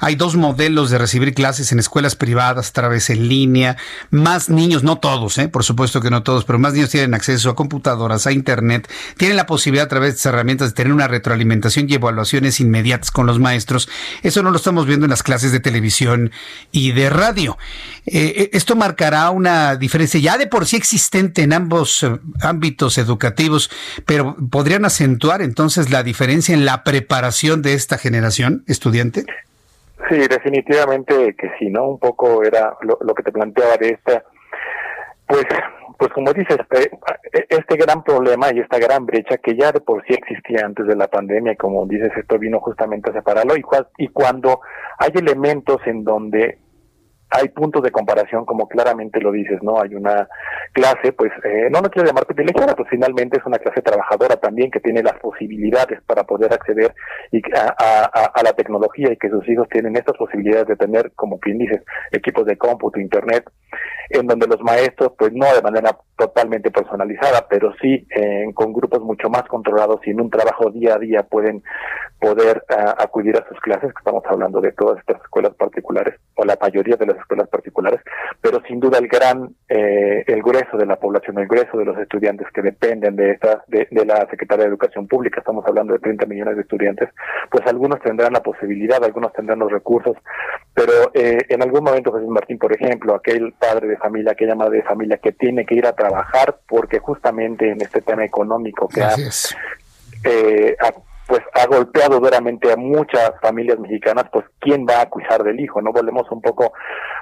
hay dos modelos de recibir clases en escuelas privadas, a través en línea, más niños, no todos, eh, por supuesto que no todos, pero más niños tienen acceso a computadoras, a Internet, tienen la posibilidad a través de estas herramientas de tener una retroalimentación y evaluaciones inmediatas con los maestros. Eso no lo estamos viendo en las clases de televisión y de radio. esto marcará una diferencia ya de por sí existente en ambos eh, ámbitos educativos, pero podrían acentuar entonces la diferencia en la preparación de esta generación estudiante. Sí, definitivamente que sí, ¿no? Un poco era lo, que te planteaba de esta, pues, pues como dices, eh, este gran problema y esta gran brecha que ya de por sí existía antes de la pandemia, como dices, esto vino justamente a separarlo y, y cuando hay elementos en donde hay puntos de comparación, como claramente lo dices, ¿no? Hay una clase, pues, eh, no lo quiero llamar privilegiada, pues finalmente es una clase trabajadora también que tiene las posibilidades para poder acceder y a, a, la tecnología y que sus hijos tienen estas posibilidades de tener, como quien dices, equipos de cómputo, internet, en donde los maestros, pues no de manera totalmente personalizada, pero sí eh, con grupos mucho más controlados y en un trabajo día a día pueden poder ah, acudir a sus clases, que estamos hablando de todas estas escuelas particulares, o la mayoría de las escuelas particulares, pero sin duda el gran, eh, el grueso de la población, el grueso de los estudiantes que dependen de esta, de, la Secretaría de Educación Pública, estamos hablando de 30 millones de estudiantes, pues algunos tendrán la posibilidad, algunos tendrán los recursos, pero eh, en algún momento Jesús Martín, por ejemplo, aquel padre de familia, aquella madre de familia que tiene que ir a trabajar porque justamente en este tema económico que ha, eh, pues ha golpeado duramente a muchas familias mexicanas, pues quién va a cuidar del hijo, ¿no? Volvemos un poco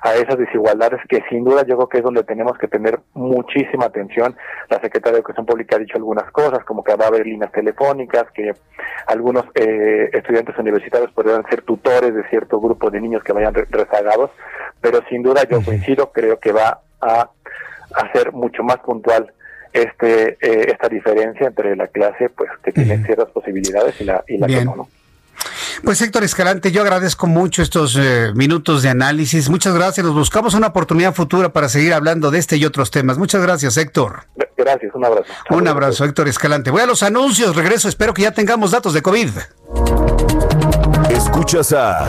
a esas desigualdades que sin duda yo creo que es donde tenemos que tener muchísima atención. La Secretaría de Educación Pública ha dicho algunas cosas, como que va a haber líneas telefónicas, que algunos eh, estudiantes universitarios podrían ser tutores de cierto grupo de niños que vayan rezagados, pero sin duda yo coincido, creo que va a, a ser mucho más puntual este eh, esta diferencia entre la clase pues que tiene ciertas posibilidades y la, y la que no, Pues Héctor Escalante, yo agradezco mucho estos eh, minutos de análisis. Muchas gracias. Nos buscamos una oportunidad futura para seguir hablando de este y otros temas. Muchas gracias, Héctor. Gracias, un abrazo. Un abrazo, Héctor Escalante. Voy a los anuncios, regreso. Espero que ya tengamos datos de COVID. Escuchas a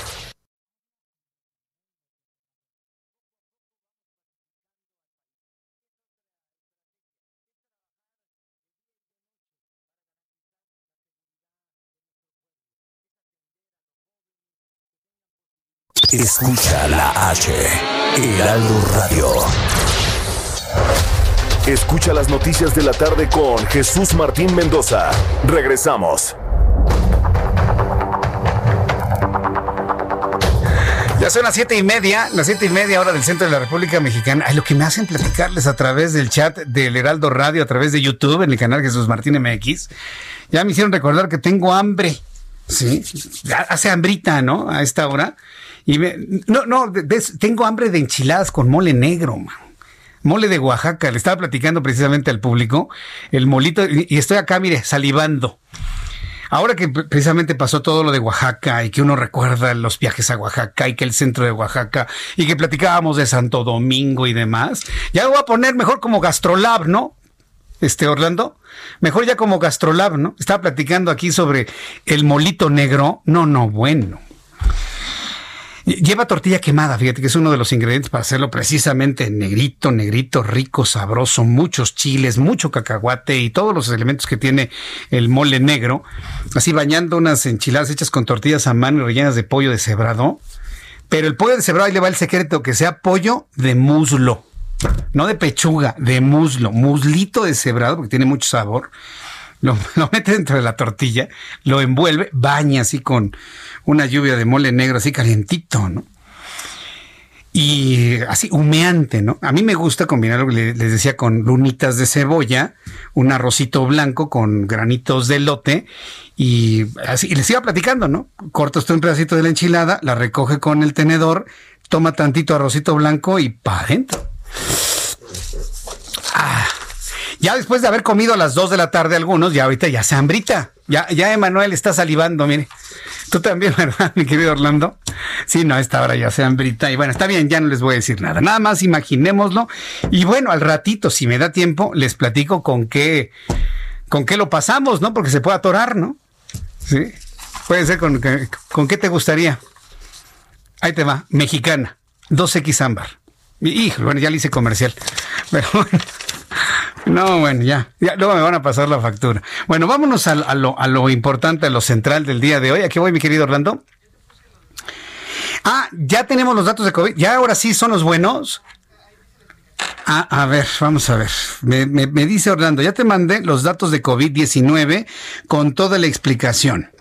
Escucha la H, Heraldo Radio. Escucha las noticias de la tarde con Jesús Martín Mendoza. Regresamos. Ya son las siete y media, las siete y media hora del centro de la República Mexicana. Ay, lo que me hacen platicarles a través del chat del Heraldo Radio, a través de YouTube, en el canal Jesús Martín MX. Ya me hicieron recordar que tengo hambre. Sí, hace hambrita, ¿no? A esta hora. Y me, no, no, tengo hambre de enchiladas con mole negro, man. Mole de Oaxaca. Le estaba platicando precisamente al público el molito y estoy acá, mire, salivando. Ahora que precisamente pasó todo lo de Oaxaca y que uno recuerda los viajes a Oaxaca y que el centro de Oaxaca y que platicábamos de Santo Domingo y demás, ya voy a poner mejor como Gastrolab, ¿no? Este Orlando, mejor ya como Gastrolab, ¿no? Estaba platicando aquí sobre el molito negro. No, no, bueno. Lleva tortilla quemada, fíjate que es uno de los ingredientes para hacerlo precisamente negrito, negrito, rico, sabroso, muchos chiles, mucho cacahuate y todos los elementos que tiene el mole negro. Así bañando unas enchiladas hechas con tortillas a mano y rellenas de pollo deshebrado. Pero el pollo deshebrado, ahí le va el secreto, que sea pollo de muslo. No de pechuga, de muslo. Muslito deshebrado, porque tiene mucho sabor lo, mete dentro de la tortilla, lo envuelve, baña así con una lluvia de mole negro, así calientito, ¿no? Y así humeante, ¿no? A mí me gusta combinarlo, les decía, con lunitas de cebolla, un arrocito blanco con granitos de lote y así, y les iba platicando, ¿no? Corta usted un pedacito de la enchilada, la recoge con el tenedor, toma tantito arrocito blanco y pa' adentro. Ah, ya después de haber comido a las 2 de la tarde algunos, ya ahorita ya se hambrita. Ya, ya Emanuel está salivando, mire. Tú también, ¿verdad, mi querido Orlando? Sí, no, esta hora ya se hambrita. Y bueno, está bien, ya no les voy a decir nada. Nada más imaginémoslo. Y bueno, al ratito, si me da tiempo, les platico con qué, con qué lo pasamos, ¿no? Porque se puede atorar, ¿no? Sí. Puede ser con, con qué te gustaría. Ahí te va, mexicana, 2X ámbar. Hijo, bueno, ya le hice comercial. Pero bueno. No, bueno, ya, ya, luego me van a pasar la factura. Bueno, vámonos a, lo, a lo importante, a lo central del día de hoy. Aquí voy, mi querido Orlando. Ah, ya tenemos los datos de COVID. Ya ahora sí son los buenos. Ah, a ver, vamos a ver. Me, me, me dice Orlando, ya te mandé los datos de COVID-19 con toda la explicación.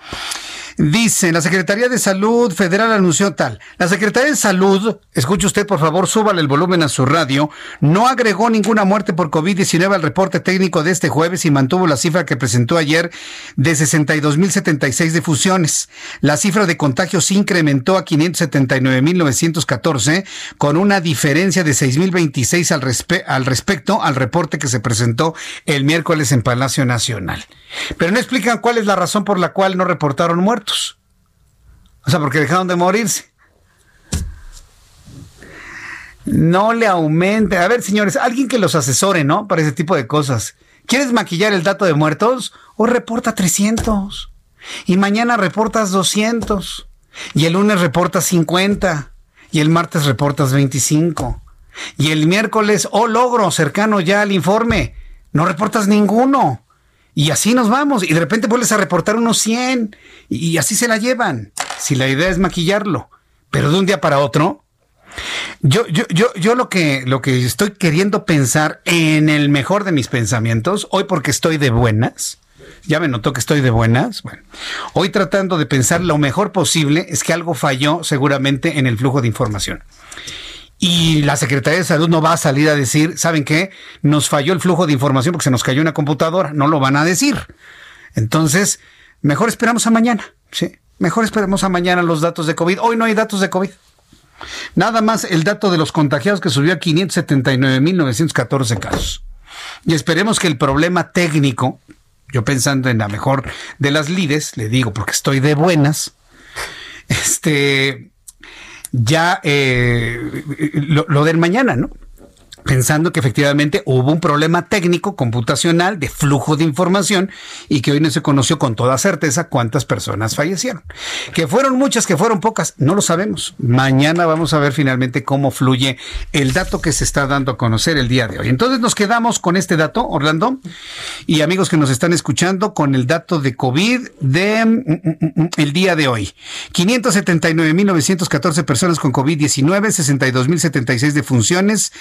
Dice, la Secretaría de Salud Federal anunció tal. La Secretaría de Salud, escuche usted por favor, súbale el volumen a su radio, no agregó ninguna muerte por COVID-19 al reporte técnico de este jueves y mantuvo la cifra que presentó ayer de 62.076 difusiones. La cifra de contagios incrementó a 579.914 con una diferencia de 6.026 al, al respecto al reporte que se presentó el miércoles en Palacio Nacional. Pero no explican cuál es la razón por la cual no reportaron muertos. O sea, porque dejaron de morirse. No le aumente. A ver, señores, alguien que los asesore, ¿no? Para ese tipo de cosas. ¿Quieres maquillar el dato de muertos? O reporta 300. Y mañana reportas 200. Y el lunes reportas 50. Y el martes reportas 25. Y el miércoles, oh logro, cercano ya al informe, no reportas ninguno. Y así nos vamos. Y de repente vuelves a reportar unos 100. Y, así se la llevan. Si la idea es maquillarlo. Pero de un día para otro. Yo, yo, yo, yo lo que, lo que estoy queriendo pensar en el mejor de mis pensamientos, hoy porque estoy de buenas, ya me notó que estoy de buenas. Bueno, hoy tratando de pensar lo mejor posible, es que algo falló seguramente en el flujo de información. Y la Secretaría de Salud no va a salir a decir, ¿saben qué? Nos falló el flujo de información porque se nos cayó una computadora. No lo van a decir. Entonces, mejor esperamos a mañana. Sí, mejor esperemos a mañana los datos de COVID. Hoy no hay datos de COVID. Nada más el dato de los contagiados que subió a 579.914 casos. Y esperemos que el problema técnico, yo pensando en la mejor de las lides, le digo porque estoy de buenas, este, ya eh, lo, del mañana, ¿no? Pensando que efectivamente hubo un problema técnico, computacional, de flujo de información y que hoy no se conoció con toda certeza cuántas personas fallecieron. Que fueron muchas, que fueron pocas, no lo sabemos. Mañana vamos a ver finalmente cómo fluye el dato que se está dando a conocer el día de hoy. Entonces nos quedamos con este dato, Orlando, y amigos que nos están escuchando, con el dato de COVID de mm, mm, mm, el día de hoy. 579.914 personas con COVID-19, 62.076 defunciones,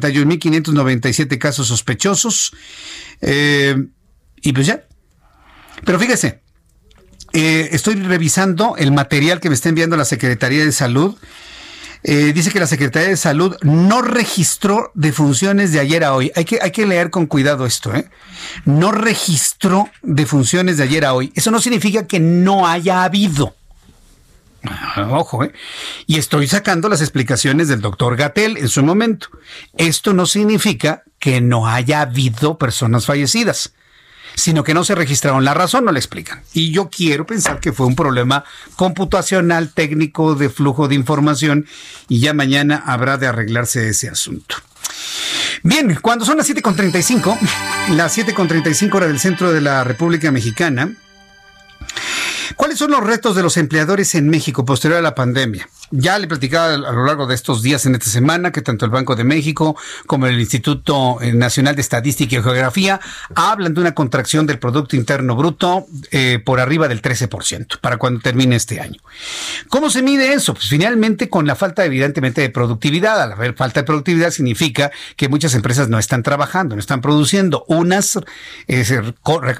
81.597 casos sospechosos. Eh, y pues ya. Pero fíjese, eh, estoy revisando el material que me está enviando la Secretaría de Salud. Eh, dice que la Secretaría de Salud no registró defunciones de ayer a hoy. Hay que, hay que leer con cuidado esto, ¿eh? No registró defunciones de ayer a hoy. Eso no significa que no haya habido. Ojo, ¿eh? Y estoy sacando las explicaciones del doctor Gatel en su momento. Esto no significa que no haya habido personas fallecidas, sino que no se registraron. La razón no le explican. Y yo quiero pensar que fue un problema computacional, técnico, de flujo de información, y ya mañana habrá de arreglarse ese asunto. Bien, cuando son las 7.35, las 7.35 hora del centro de la República Mexicana, ¿Cuáles son los retos de los empleadores en México posterior a la pandemia? Ya le platicaba a lo largo de estos días en esta semana que tanto el Banco de México como el Instituto Nacional de Estadística y Geografía hablan de una contracción del Producto Interno Bruto eh, por arriba del 13% para cuando termine este año. ¿Cómo se mide eso? Pues finalmente con la falta evidentemente de productividad. Al haber falta de productividad significa que muchas empresas no están trabajando, no están produciendo. Unas eh,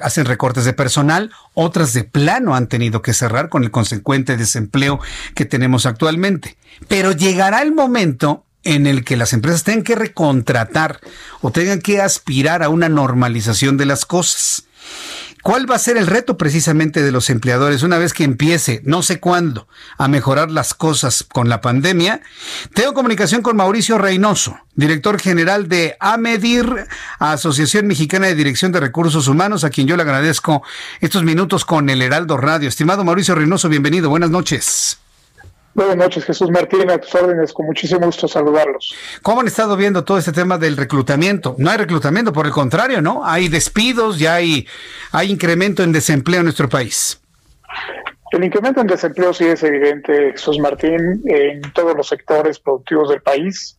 hacen recortes de personal, otras de plano han tenido que cerrar con el consecuente desempleo que tenemos actualmente pero llegará el momento en el que las empresas tengan que recontratar o tengan que aspirar a una normalización de las cosas. ¿Cuál va a ser el reto precisamente de los empleadores una vez que empiece, no sé cuándo, a mejorar las cosas con la pandemia? Tengo comunicación con Mauricio Reynoso, director general de AMEDIR, Asociación Mexicana de Dirección de Recursos Humanos, a quien yo le agradezco estos minutos con el Heraldo Radio. Estimado Mauricio Reynoso, bienvenido, buenas noches. Buenas noches, Jesús Martín, a tus órdenes, con muchísimo gusto saludarlos. ¿Cómo han estado viendo todo este tema del reclutamiento? No hay reclutamiento, por el contrario, ¿no? Hay despidos, ya hay, hay incremento en desempleo en nuestro país. El incremento en desempleo sí es evidente, Jesús Martín, en todos los sectores productivos del país.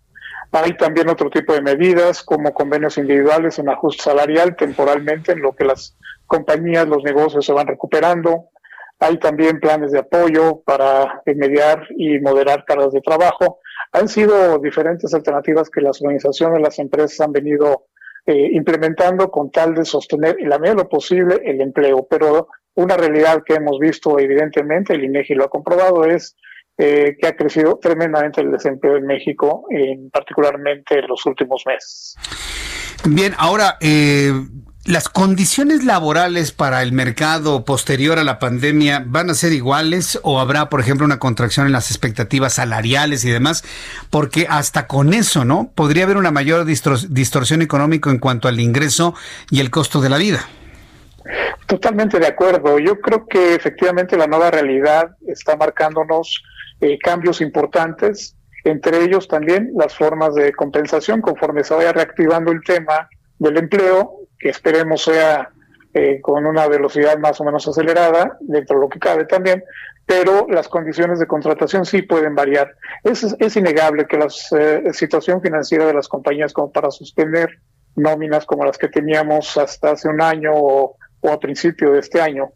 Hay también otro tipo de medidas, como convenios individuales en ajuste salarial temporalmente, en lo que las compañías, los negocios se van recuperando hay también planes de apoyo para mediar y moderar cargas de trabajo. Han sido diferentes alternativas que las organizaciones, las empresas han venido eh, implementando con tal de sostener en la medida de lo posible el empleo. Pero una realidad que hemos visto evidentemente, el INEGI lo ha comprobado, es eh, que ha crecido tremendamente el desempleo en México, en, particularmente en los últimos meses. Bien, ahora, eh, ¿Las condiciones laborales para el mercado posterior a la pandemia van a ser iguales o habrá, por ejemplo, una contracción en las expectativas salariales y demás? Porque hasta con eso, ¿no? Podría haber una mayor distorsión económica en cuanto al ingreso y el costo de la vida. Totalmente de acuerdo. Yo creo que efectivamente la nueva realidad está marcándonos eh, cambios importantes, entre ellos también las formas de compensación conforme se vaya reactivando el tema del empleo que esperemos sea eh, con una velocidad más o menos acelerada, dentro de lo que cabe también, pero las condiciones de contratación sí pueden variar. Es, es innegable que la eh, situación financiera de las compañías como para sostener nóminas como las que teníamos hasta hace un año o, a principio de este año,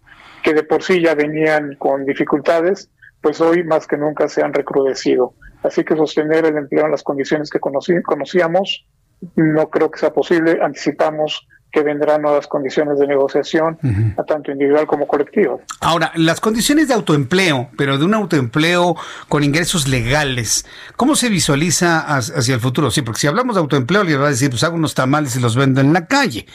que de por sí ya venían con dificultades, pues hoy más que nunca se han recrudecido. Así que sostener el empleo en las condiciones que conocíamos no creo que sea posible. Anticipamos que vendrán nuevas condiciones de negociación, a tanto individual como colectivo. Ahora, las condiciones de autoempleo, pero de un autoempleo con ingresos legales, ¿cómo se visualiza hacia el futuro? Sí, porque si hablamos de autoempleo, le va a decir, pues hago unos tamales y los vendo en la calle.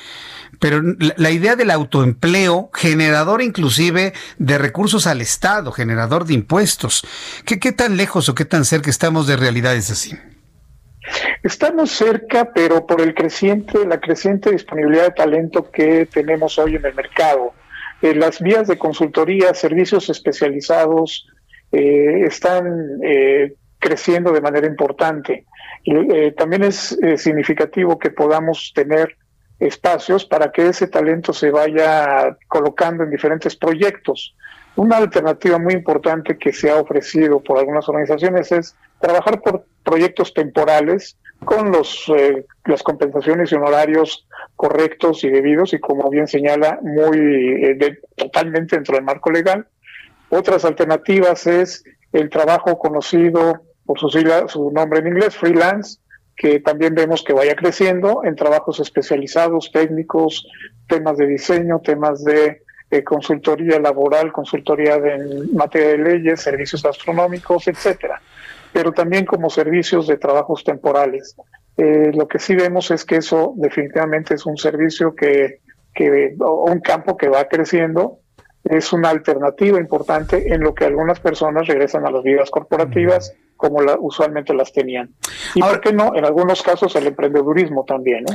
Pero la, idea del autoempleo, generador inclusive de recursos al Estado, generador de impuestos, ¿qué, qué tan lejos o qué tan cerca estamos de realidades así? Estamos cerca, pero por el creciente, la creciente disponibilidad de talento que tenemos hoy en el mercado. Eh, las vías de consultoría, servicios especializados, eh, están eh, creciendo de manera importante. Eh, también es significativo que podamos tener espacios para que ese talento se vaya colocando en diferentes proyectos. Una alternativa muy importante que se ha ofrecido por algunas organizaciones es trabajar por proyectos temporales con los eh, las compensaciones y honorarios correctos y debidos y como bien señala muy eh, totalmente dentro del marco legal. Otras alternativas es el trabajo conocido por su, su nombre en inglés, freelance, que también vemos que vaya creciendo en trabajos especializados, técnicos, temas de diseño, temas de eh, consultoría laboral, consultoría de, materia de leyes, servicios astronómicos, etcétera, pero también como servicios de trabajos temporales. Eh, lo que sí vemos es que eso definitivamente es un servicio que, que, o un campo que va creciendo, es una alternativa importante en lo que algunas personas regresan a las vidas corporativas como la, usualmente las tenían. Y por qué no, en algunos casos el emprendedurismo también.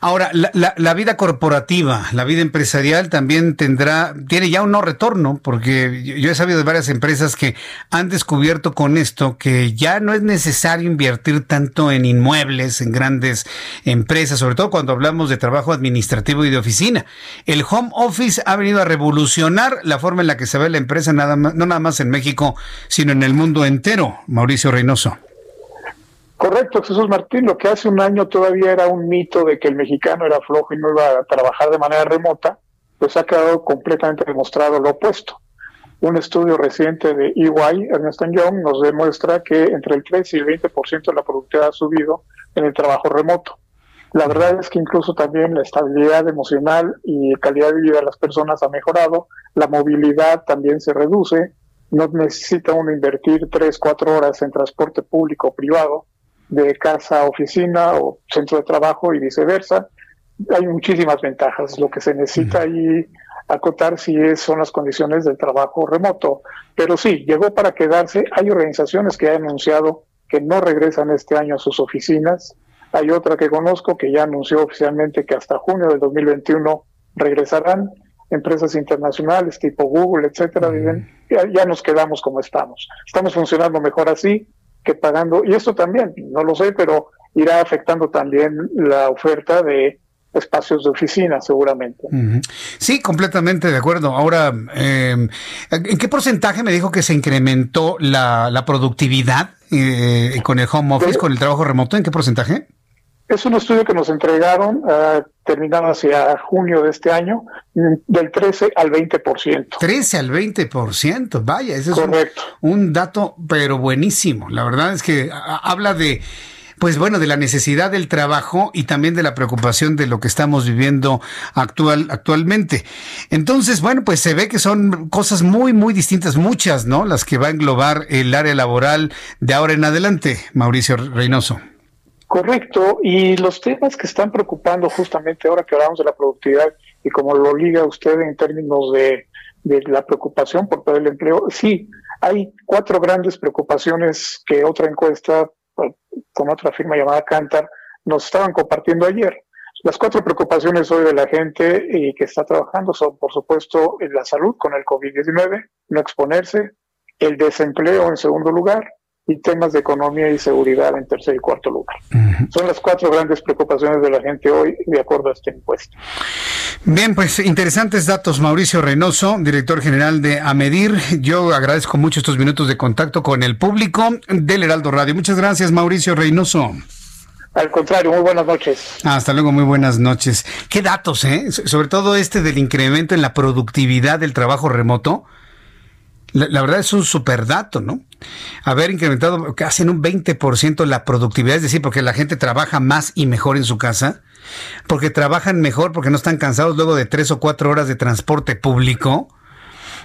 Ahora, la, la, vida corporativa, la vida empresarial también tendrá, tiene ya un no retorno, porque yo he sabido de varias empresas que han descubierto con esto que ya no es necesario invertir tanto en inmuebles, en grandes empresas, sobre todo cuando hablamos de trabajo administrativo y de oficina. El home office ha venido a revolucionar la forma en la que se ve la empresa, nada más, no nada más en México, sino en el mundo entero. Mauricio Reynoso. Correcto, Jesús Martín. Lo que hace un año todavía era un mito de que el mexicano era flojo y no iba a trabajar de manera remota, pues ha quedado completamente demostrado lo opuesto. Un estudio reciente de EY, Ernest Young, nos demuestra que entre el 3 y el 20% de la productividad ha subido en el trabajo remoto. La verdad es que incluso también la estabilidad emocional y calidad de vida de las personas ha mejorado, la movilidad también se reduce, no necesita uno invertir tres, cuatro horas en transporte público o privado de casa a oficina o centro de trabajo y viceversa. Hay muchísimas ventajas. Lo que se necesita ahí acotar si es, son las condiciones del trabajo remoto. Pero sí, llegó para quedarse. Hay organizaciones que han anunciado que no regresan este año a sus oficinas. Hay otra que conozco que ya anunció oficialmente que hasta junio del 2021 regresarán empresas internacionales tipo Google, etcétera, dicen, ya, nos quedamos como estamos. Estamos funcionando mejor así que pagando, y esto también, no lo sé, pero irá afectando también la oferta de espacios de oficina, seguramente. Sí, completamente de acuerdo. Ahora, eh, ¿en qué porcentaje me dijo que se incrementó la, la productividad eh, con el home office, con el trabajo remoto? ¿En qué porcentaje? Es un estudio que nos entregaron, uh, terminado hacia junio de este año, mm, del 13 al 20%. 13 al 20%, vaya, ese es un, un, dato, pero buenísimo. La verdad es que habla de, pues bueno, de la necesidad del trabajo y también de la preocupación de lo que estamos viviendo actual, actualmente. Entonces, bueno, pues se ve que son cosas muy, muy distintas, muchas, ¿no? Las que va a englobar el área laboral de ahora en adelante, Mauricio Reynoso. Correcto, y los temas que están preocupando justamente ahora que hablamos de la productividad y como lo liga usted en términos de, la preocupación por todo el empleo, sí, hay cuatro grandes preocupaciones que otra encuesta con otra firma llamada Cantar nos estaban compartiendo ayer. Las cuatro preocupaciones hoy de la gente y que está trabajando son, por supuesto, la salud con el COVID-19, no exponerse, el desempleo en segundo lugar, y temas de economía y seguridad en tercer y cuarto lugar. Son las cuatro grandes preocupaciones de la gente hoy, de acuerdo a este impuesto. Bien, pues interesantes datos, Mauricio Reynoso, director general de AMEDIR. Yo agradezco mucho estos minutos de contacto con el público del Heraldo Radio. Muchas gracias, Mauricio Reynoso. Al contrario, muy buenas noches. Hasta luego, muy buenas noches. ¿Qué datos, eh? Sobre todo este del incremento en la productividad del trabajo remoto. La, verdad es un super dato, ¿no? Haber incrementado casi en un 20% la productividad, es decir, porque la gente trabaja más y mejor en su casa, porque trabajan mejor, porque no están cansados luego de tres o cuatro horas de transporte público,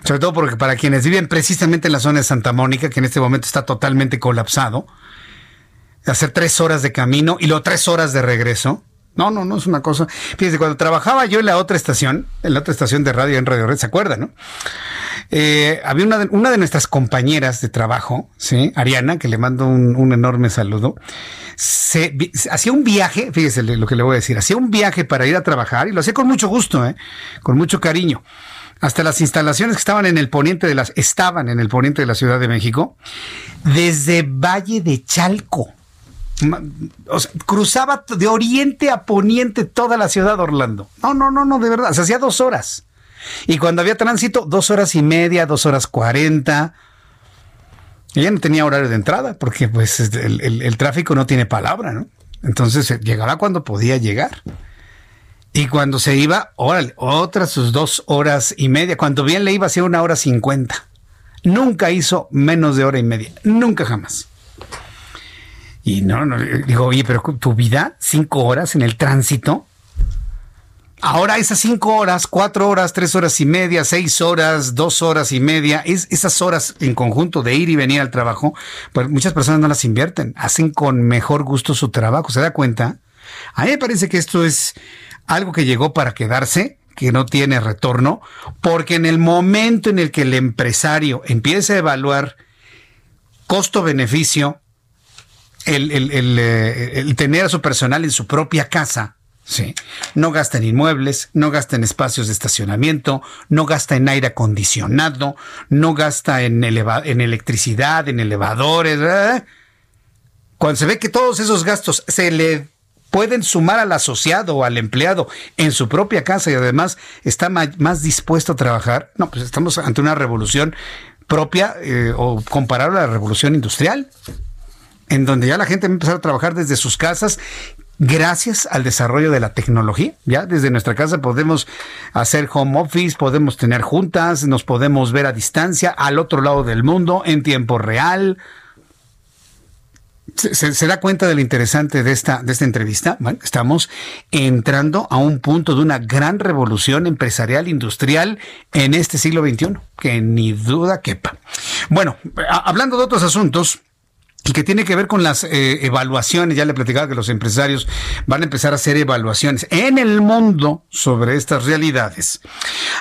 sobre todo porque para quienes viven precisamente en la zona de Santa Mónica, que en este momento está totalmente colapsado, hacer tres horas de camino y luego tres horas de regreso. No, no, no es una cosa. Fíjense, cuando trabajaba yo en la otra estación, en la otra estación de radio en Radio Red, ¿se acuerdan, no? Eh, había una de, nuestras compañeras de trabajo, ¿sí? Ariana, que le mando un, enorme saludo, hacía un viaje, fíjese lo que le voy a decir, hacía un viaje para ir a trabajar y lo hacía con mucho gusto, ¿eh? con mucho cariño. hasta las instalaciones que estaban en el poniente de las, estaban en el poniente de la Ciudad de México, desde Valle de Chalco. Cruzaba de oriente a poniente toda la ciudad de Orlando. No, no, no, no, de verdad. Se hacía dos horas. Y cuando había tránsito, dos horas y media, dos horas cuarenta. Ella no tenía horario de entrada porque pues el, el tráfico no tiene palabra, ¿no? Entonces eh, llegaba cuando podía llegar. Y cuando se iba, órale, otras sus dos horas y media. Cuando bien le iba, hacía una hora cincuenta. Nunca hizo menos de hora y media. Nunca jamás. Y no, no, digo, oye, pero tu vida, cinco horas en el tránsito. Ahora esas cinco horas, cuatro horas, tres horas y media, seis horas, dos horas y media, es, esas horas en conjunto de ir y venir al trabajo, pues muchas personas no las invierten, hacen con mejor gusto su trabajo, ¿se da cuenta? A mí me parece que esto es algo que llegó para quedarse, que no tiene retorno, porque en el momento en el que el empresario empieza a evaluar costo-beneficio, el, eh, tener a su personal en su propia casa, ¿sí? no gasta en inmuebles, no gasta en espacios de estacionamiento, no gasta en aire acondicionado, no gasta en, en electricidad, en elevadores. Cuando se ve que todos esos gastos se le pueden sumar al asociado o al empleado en su propia casa y además está más dispuesto a trabajar, no, pues estamos ante una revolución propia eh, o comparable a la revolución industrial, en donde ya la gente va a empezar a trabajar desde sus casas gracias al desarrollo de la tecnología. Ya desde nuestra casa podemos hacer home office, podemos tener juntas, nos podemos ver a distancia al otro lado del mundo en tiempo real se, da cuenta de lo interesante de esta, de esta entrevista. estamos entrando a un punto de una gran revolución empresarial, industrial en este siglo XXI, que ni duda quepa. Bueno, hablando de otros asuntos, que tiene que ver con las eh, evaluaciones. Ya le platicaba que los empresarios van a empezar a hacer evaluaciones en el mundo sobre estas realidades.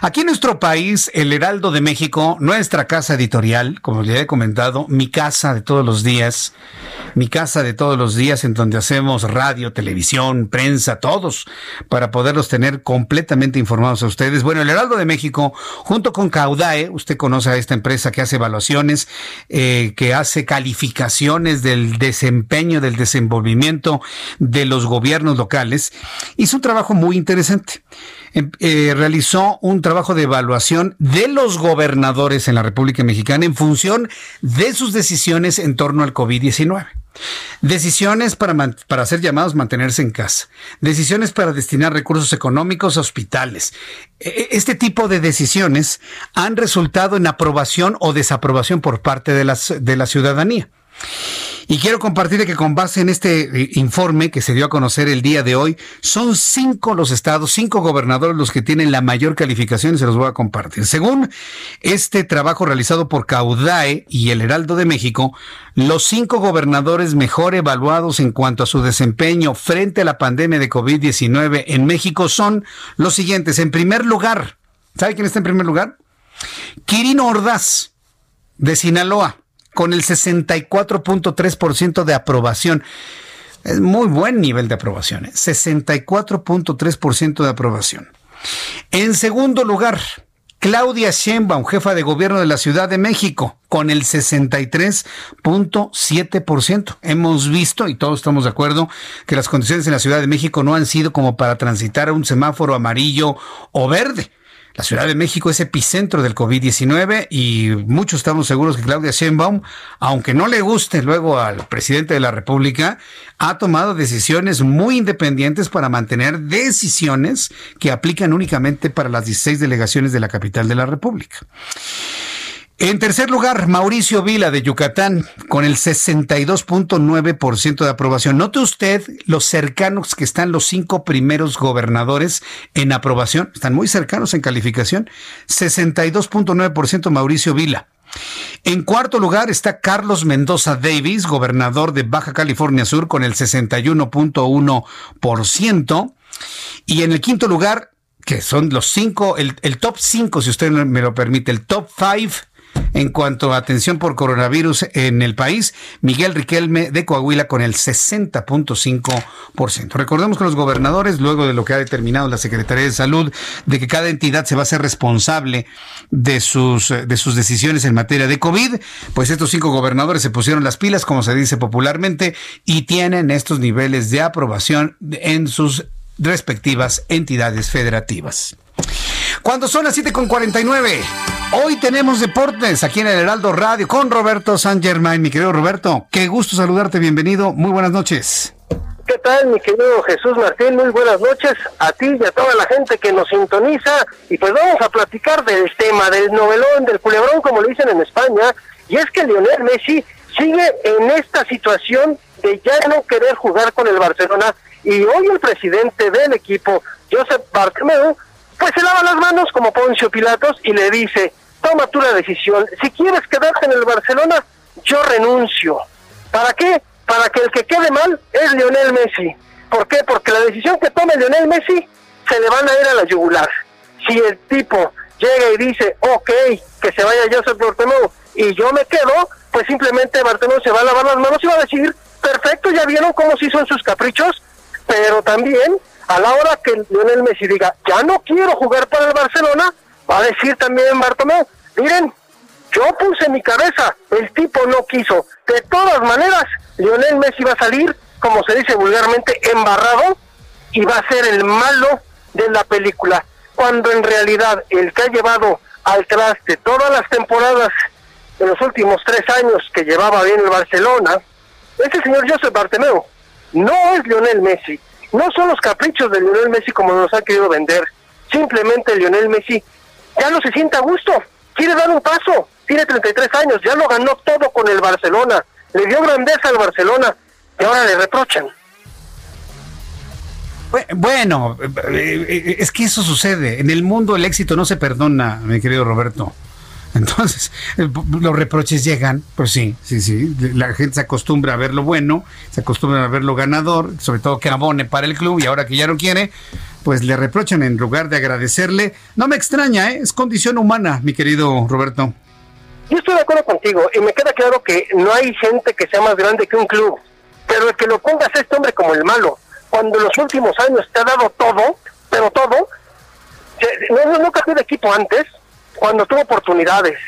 Aquí en nuestro país, el Heraldo de México, nuestra casa editorial, como ya he comentado, mi casa de todos los días, mi casa de todos los días en donde hacemos radio, televisión, prensa, todos, para poderlos tener completamente informados a ustedes. Bueno, el Heraldo de México, junto con Caudae, usted conoce a esta empresa que hace evaluaciones, eh, que hace calificación del desempeño, del desenvolvimiento de los gobiernos locales, hizo un trabajo muy interesante. Em, eh, realizó un trabajo de evaluación de los gobernadores en la República Mexicana en función de sus decisiones en torno al COVID-19. Decisiones para, para hacer llamados mantenerse en casa. Decisiones para destinar recursos económicos a hospitales. E, e, este tipo de decisiones han resultado en aprobación o desaprobación por parte de, las, de la ciudadanía. Y quiero compartirle que con base en este eh, informe que se dio a conocer el día de hoy, son cinco los estados, cinco gobernadores los que tienen la mayor calificación y se los voy a compartir. Según este trabajo realizado por Caudae y el Heraldo de México, los cinco gobernadores mejor evaluados en cuanto a su desempeño frente a la pandemia de COVID-19 en México son los siguientes. En primer lugar, ¿sabe quién está en primer lugar? Quirino Ordaz, de Sinaloa con el 64.3% de aprobación. Es muy buen nivel de aprobación, 64.3% ¿eh? de aprobación. En segundo lugar, Claudia Sheinbaum, jefa de gobierno de la Ciudad de México, con el 63.7%. Hemos visto, y todos estamos de acuerdo, que las condiciones en la Ciudad de México no han sido como para transitar a un semáforo amarillo o verde. La Ciudad de México es epicentro del COVID-19 y muchos estamos seguros que Claudia Sheinbaum, aunque no le guste luego al presidente de la República, ha tomado decisiones muy independientes para mantener decisiones que aplican únicamente para las 16 delegaciones de la capital de la República. En tercer lugar, Mauricio Vila de Yucatán, con el 62.9% de aprobación. Note usted los cercanos que están los cinco primeros gobernadores en aprobación. Están muy cercanos en calificación. 62.9% Mauricio Vila. En cuarto lugar está Carlos Mendoza Davis, gobernador de Baja California Sur, con el 61.1%. Y en el quinto lugar, que son los cinco, el, top cinco, si usted me lo permite, el top five en cuanto a atención por coronavirus en el país. Miguel Riquelme de Coahuila con el 60.5%. Recordemos que los gobernadores, luego de lo que ha determinado la Secretaría de Salud, de que cada entidad se va a ser responsable de sus, de sus decisiones en materia de COVID, pues estos cinco gobernadores se pusieron las pilas, como se dice popularmente, y tienen estos niveles de aprobación en sus respectivas entidades federativas. Cuando son las 7.49, hoy tenemos deportes aquí en el Heraldo Radio con Roberto San Germain. Mi querido Roberto, qué gusto saludarte, bienvenido, muy buenas noches. ¿Qué tal, mi querido Jesús Martín? Muy buenas noches a ti y a toda la gente que nos sintoniza. Y pues vamos a platicar del tema, del novelón, del culebrón, como lo dicen en España. Y es que Lionel Messi sigue en esta situación de ya no querer jugar con el Barcelona. Y hoy el presidente del equipo, Josep Bartomeu, pues se lava las manos como Poncio Pilatos y le dice, toma tú la decisión. Si quieres quedarte en el Barcelona, yo renuncio. ¿Para qué? para que el que quede mal es Lionel Messi. ¿Por qué? Porque la decisión que tome Lionel Messi se le van a ir a la yugular. Si el tipo llega y dice, ok, que se vaya Joseph Bartomeu y yo me quedo, pues simplemente Bartomeu se va a lavar las manos y va a decir, perfecto, ya vieron cómo se hizo en sus caprichos, pero también a la hora que Lionel Messi diga, ya no quiero jugar para el Barcelona, va a decir también Bartomeu, miren, yo puse mi cabeza, el tipo no quiso. De todas maneras, Lionel Messi va a salir, como se dice vulgarmente, embarrado y va a ser el malo de la película. Cuando en realidad el que ha llevado al traste todas las temporadas de los últimos tres años que llevaba bien el Barcelona, es el señor Josep Bartemeo. No es Lionel Messi. No son los caprichos de Lionel Messi como nos ha querido vender. Simplemente Lionel Messi ya no se siente a gusto. Quiere dar un paso tiene 33 años, ya lo ganó todo con el Barcelona, le dio grandeza al Barcelona y ahora le reprochan. Bueno, eh, eh, es que eso sucede. En el mundo el éxito no se perdona, mi querido Roberto. Entonces, eh, los reproches llegan, pues sí, sí, sí. La gente se acostumbra a ver lo bueno, se acostumbra a ver lo ganador, sobre todo que abone para el club y ahora que ya no quiere, pues le reprochan en lugar de agradecerle. No me extraña, ¿eh? es condición humana, mi querido Roberto. Yo estoy de acuerdo contigo y me queda claro que no hay gente que sea más grande que un club, pero el que lo pongas a este hombre como el malo, cuando en los últimos años te ha dado todo, pero todo, no, nunca tuve equipo antes, cuando tuvo oportunidades,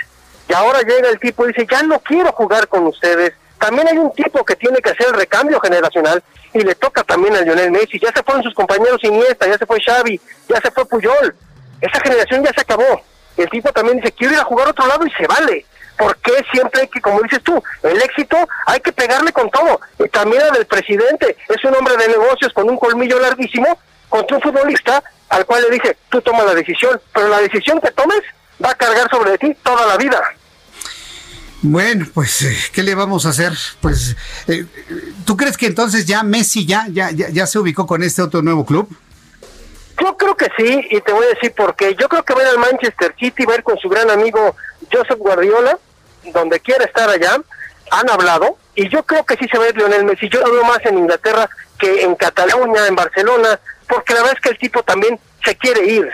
y ahora llega el tipo y dice, ya no quiero jugar con ustedes. También hay un tipo que tiene que hacer el recambio generacional y le toca también a Lionel Messi. Ya se fueron sus compañeros Iniesta, ya se fue Xavi, ya se fue Puyol. Esa generación ya se acabó el tipo también dice, quiero ir a jugar a otro lado y se vale. porque siempre hay que, como dices tú, el éxito hay que pegarle con todo? Y también al del presidente, es un hombre de negocios con un colmillo larguísimo contra un futbolista al cual le dice, tú toma la decisión, pero la decisión que tomes va a cargar sobre ti toda la vida. Bueno, pues, eh, ¿qué le vamos a hacer? Pues, eh, ¿tú crees que entonces ya Messi ya, ya, ya, ya se ubicó con este otro nuevo club? Yo creo que sí, y te voy a decir por qué. Yo creo que va a ir al Manchester City, va a ir con su gran amigo Joseph Guardiola, donde quiera estar allá. Han hablado, y yo creo que sí se va a ir Lionel Messi. Yo lo veo más en Inglaterra que en Cataluña, en Barcelona, porque la verdad es que el tipo también se quiere ir.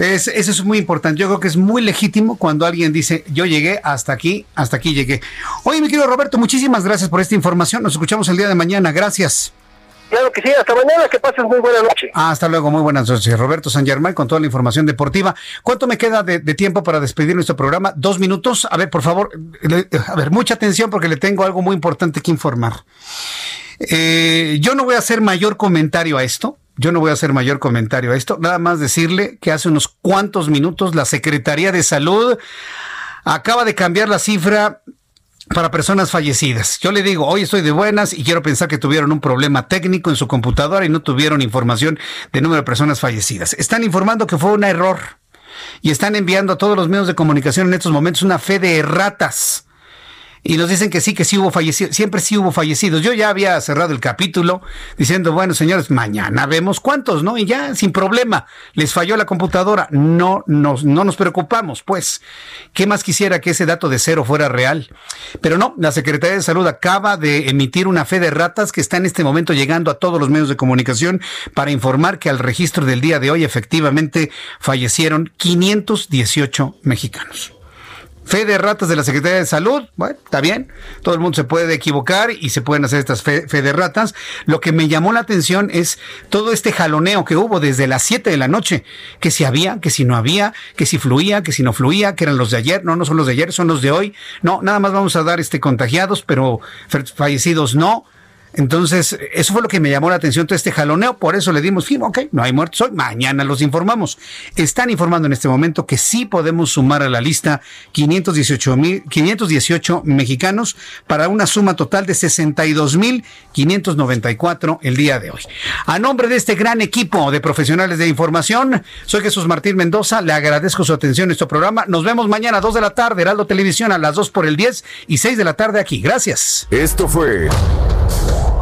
Es, eso es muy importante. Yo creo que es muy legítimo cuando alguien dice, yo llegué hasta aquí, hasta aquí llegué. Oye, mi querido Roberto, muchísimas gracias por esta información. Nos escuchamos el día de mañana. Gracias. Claro que sí, hasta mañana, que pases muy buena noche. Hasta luego, muy buenas noches. Roberto San Germán con toda la información deportiva. ¿Cuánto me queda de, tiempo para despedir nuestro programa? Dos minutos. A ver, por favor, a ver, mucha atención porque le tengo algo muy importante que informar. Eh, yo no voy a hacer mayor comentario a esto. Yo no voy a hacer mayor comentario a esto. Nada más decirle que hace unos cuantos minutos la Secretaría de Salud acaba de cambiar la cifra para personas fallecidas. Yo le digo, hoy estoy de buenas y quiero pensar que tuvieron un problema técnico en su computadora y no tuvieron información de número de personas fallecidas. Están informando que fue un error y están enviando a todos los medios de comunicación en estos momentos una fe de erratas y nos dicen que sí, que sí hubo fallecidos, siempre sí hubo fallecidos. Yo ya había cerrado el capítulo diciendo, bueno, señores, mañana vemos cuántos, ¿no? Y ya, sin problema, les falló la computadora, no nos, no nos preocupamos, pues, ¿qué más quisiera que ese dato de cero fuera real? Pero no, la Secretaría de Salud acaba de emitir una fe de ratas que está en este momento llegando a todos los medios de comunicación para informar que al registro del día de hoy efectivamente fallecieron 518 mexicanos. Fe de ratas de la Secretaría de Salud, bueno, está bien, todo el mundo se puede equivocar y se pueden hacer estas fe, de ratas. Lo que me llamó la atención es todo este jaloneo que hubo desde las 7 de la noche, que si había, que si no había, que si fluía, que si no fluía, que eran los de ayer, no, no son los de ayer, son los de hoy, no, nada más vamos a dar este contagiados, pero fallecidos no. Entonces, eso fue lo que me llamó la atención todo este jaloneo, por eso le dimos fin, ok, no hay muertos hoy, mañana los informamos. Están informando en este momento que sí podemos sumar a la lista 518, mil, 518 mexicanos para una suma total de 62.594 el día de hoy. A nombre de este gran equipo de profesionales de información, soy Jesús Martín Mendoza, le agradezco su atención en este programa. Nos vemos mañana a 2 de la tarde, Heraldo Televisión a las 2 por el 10 y 6 de la tarde aquí. Gracias. Esto fue...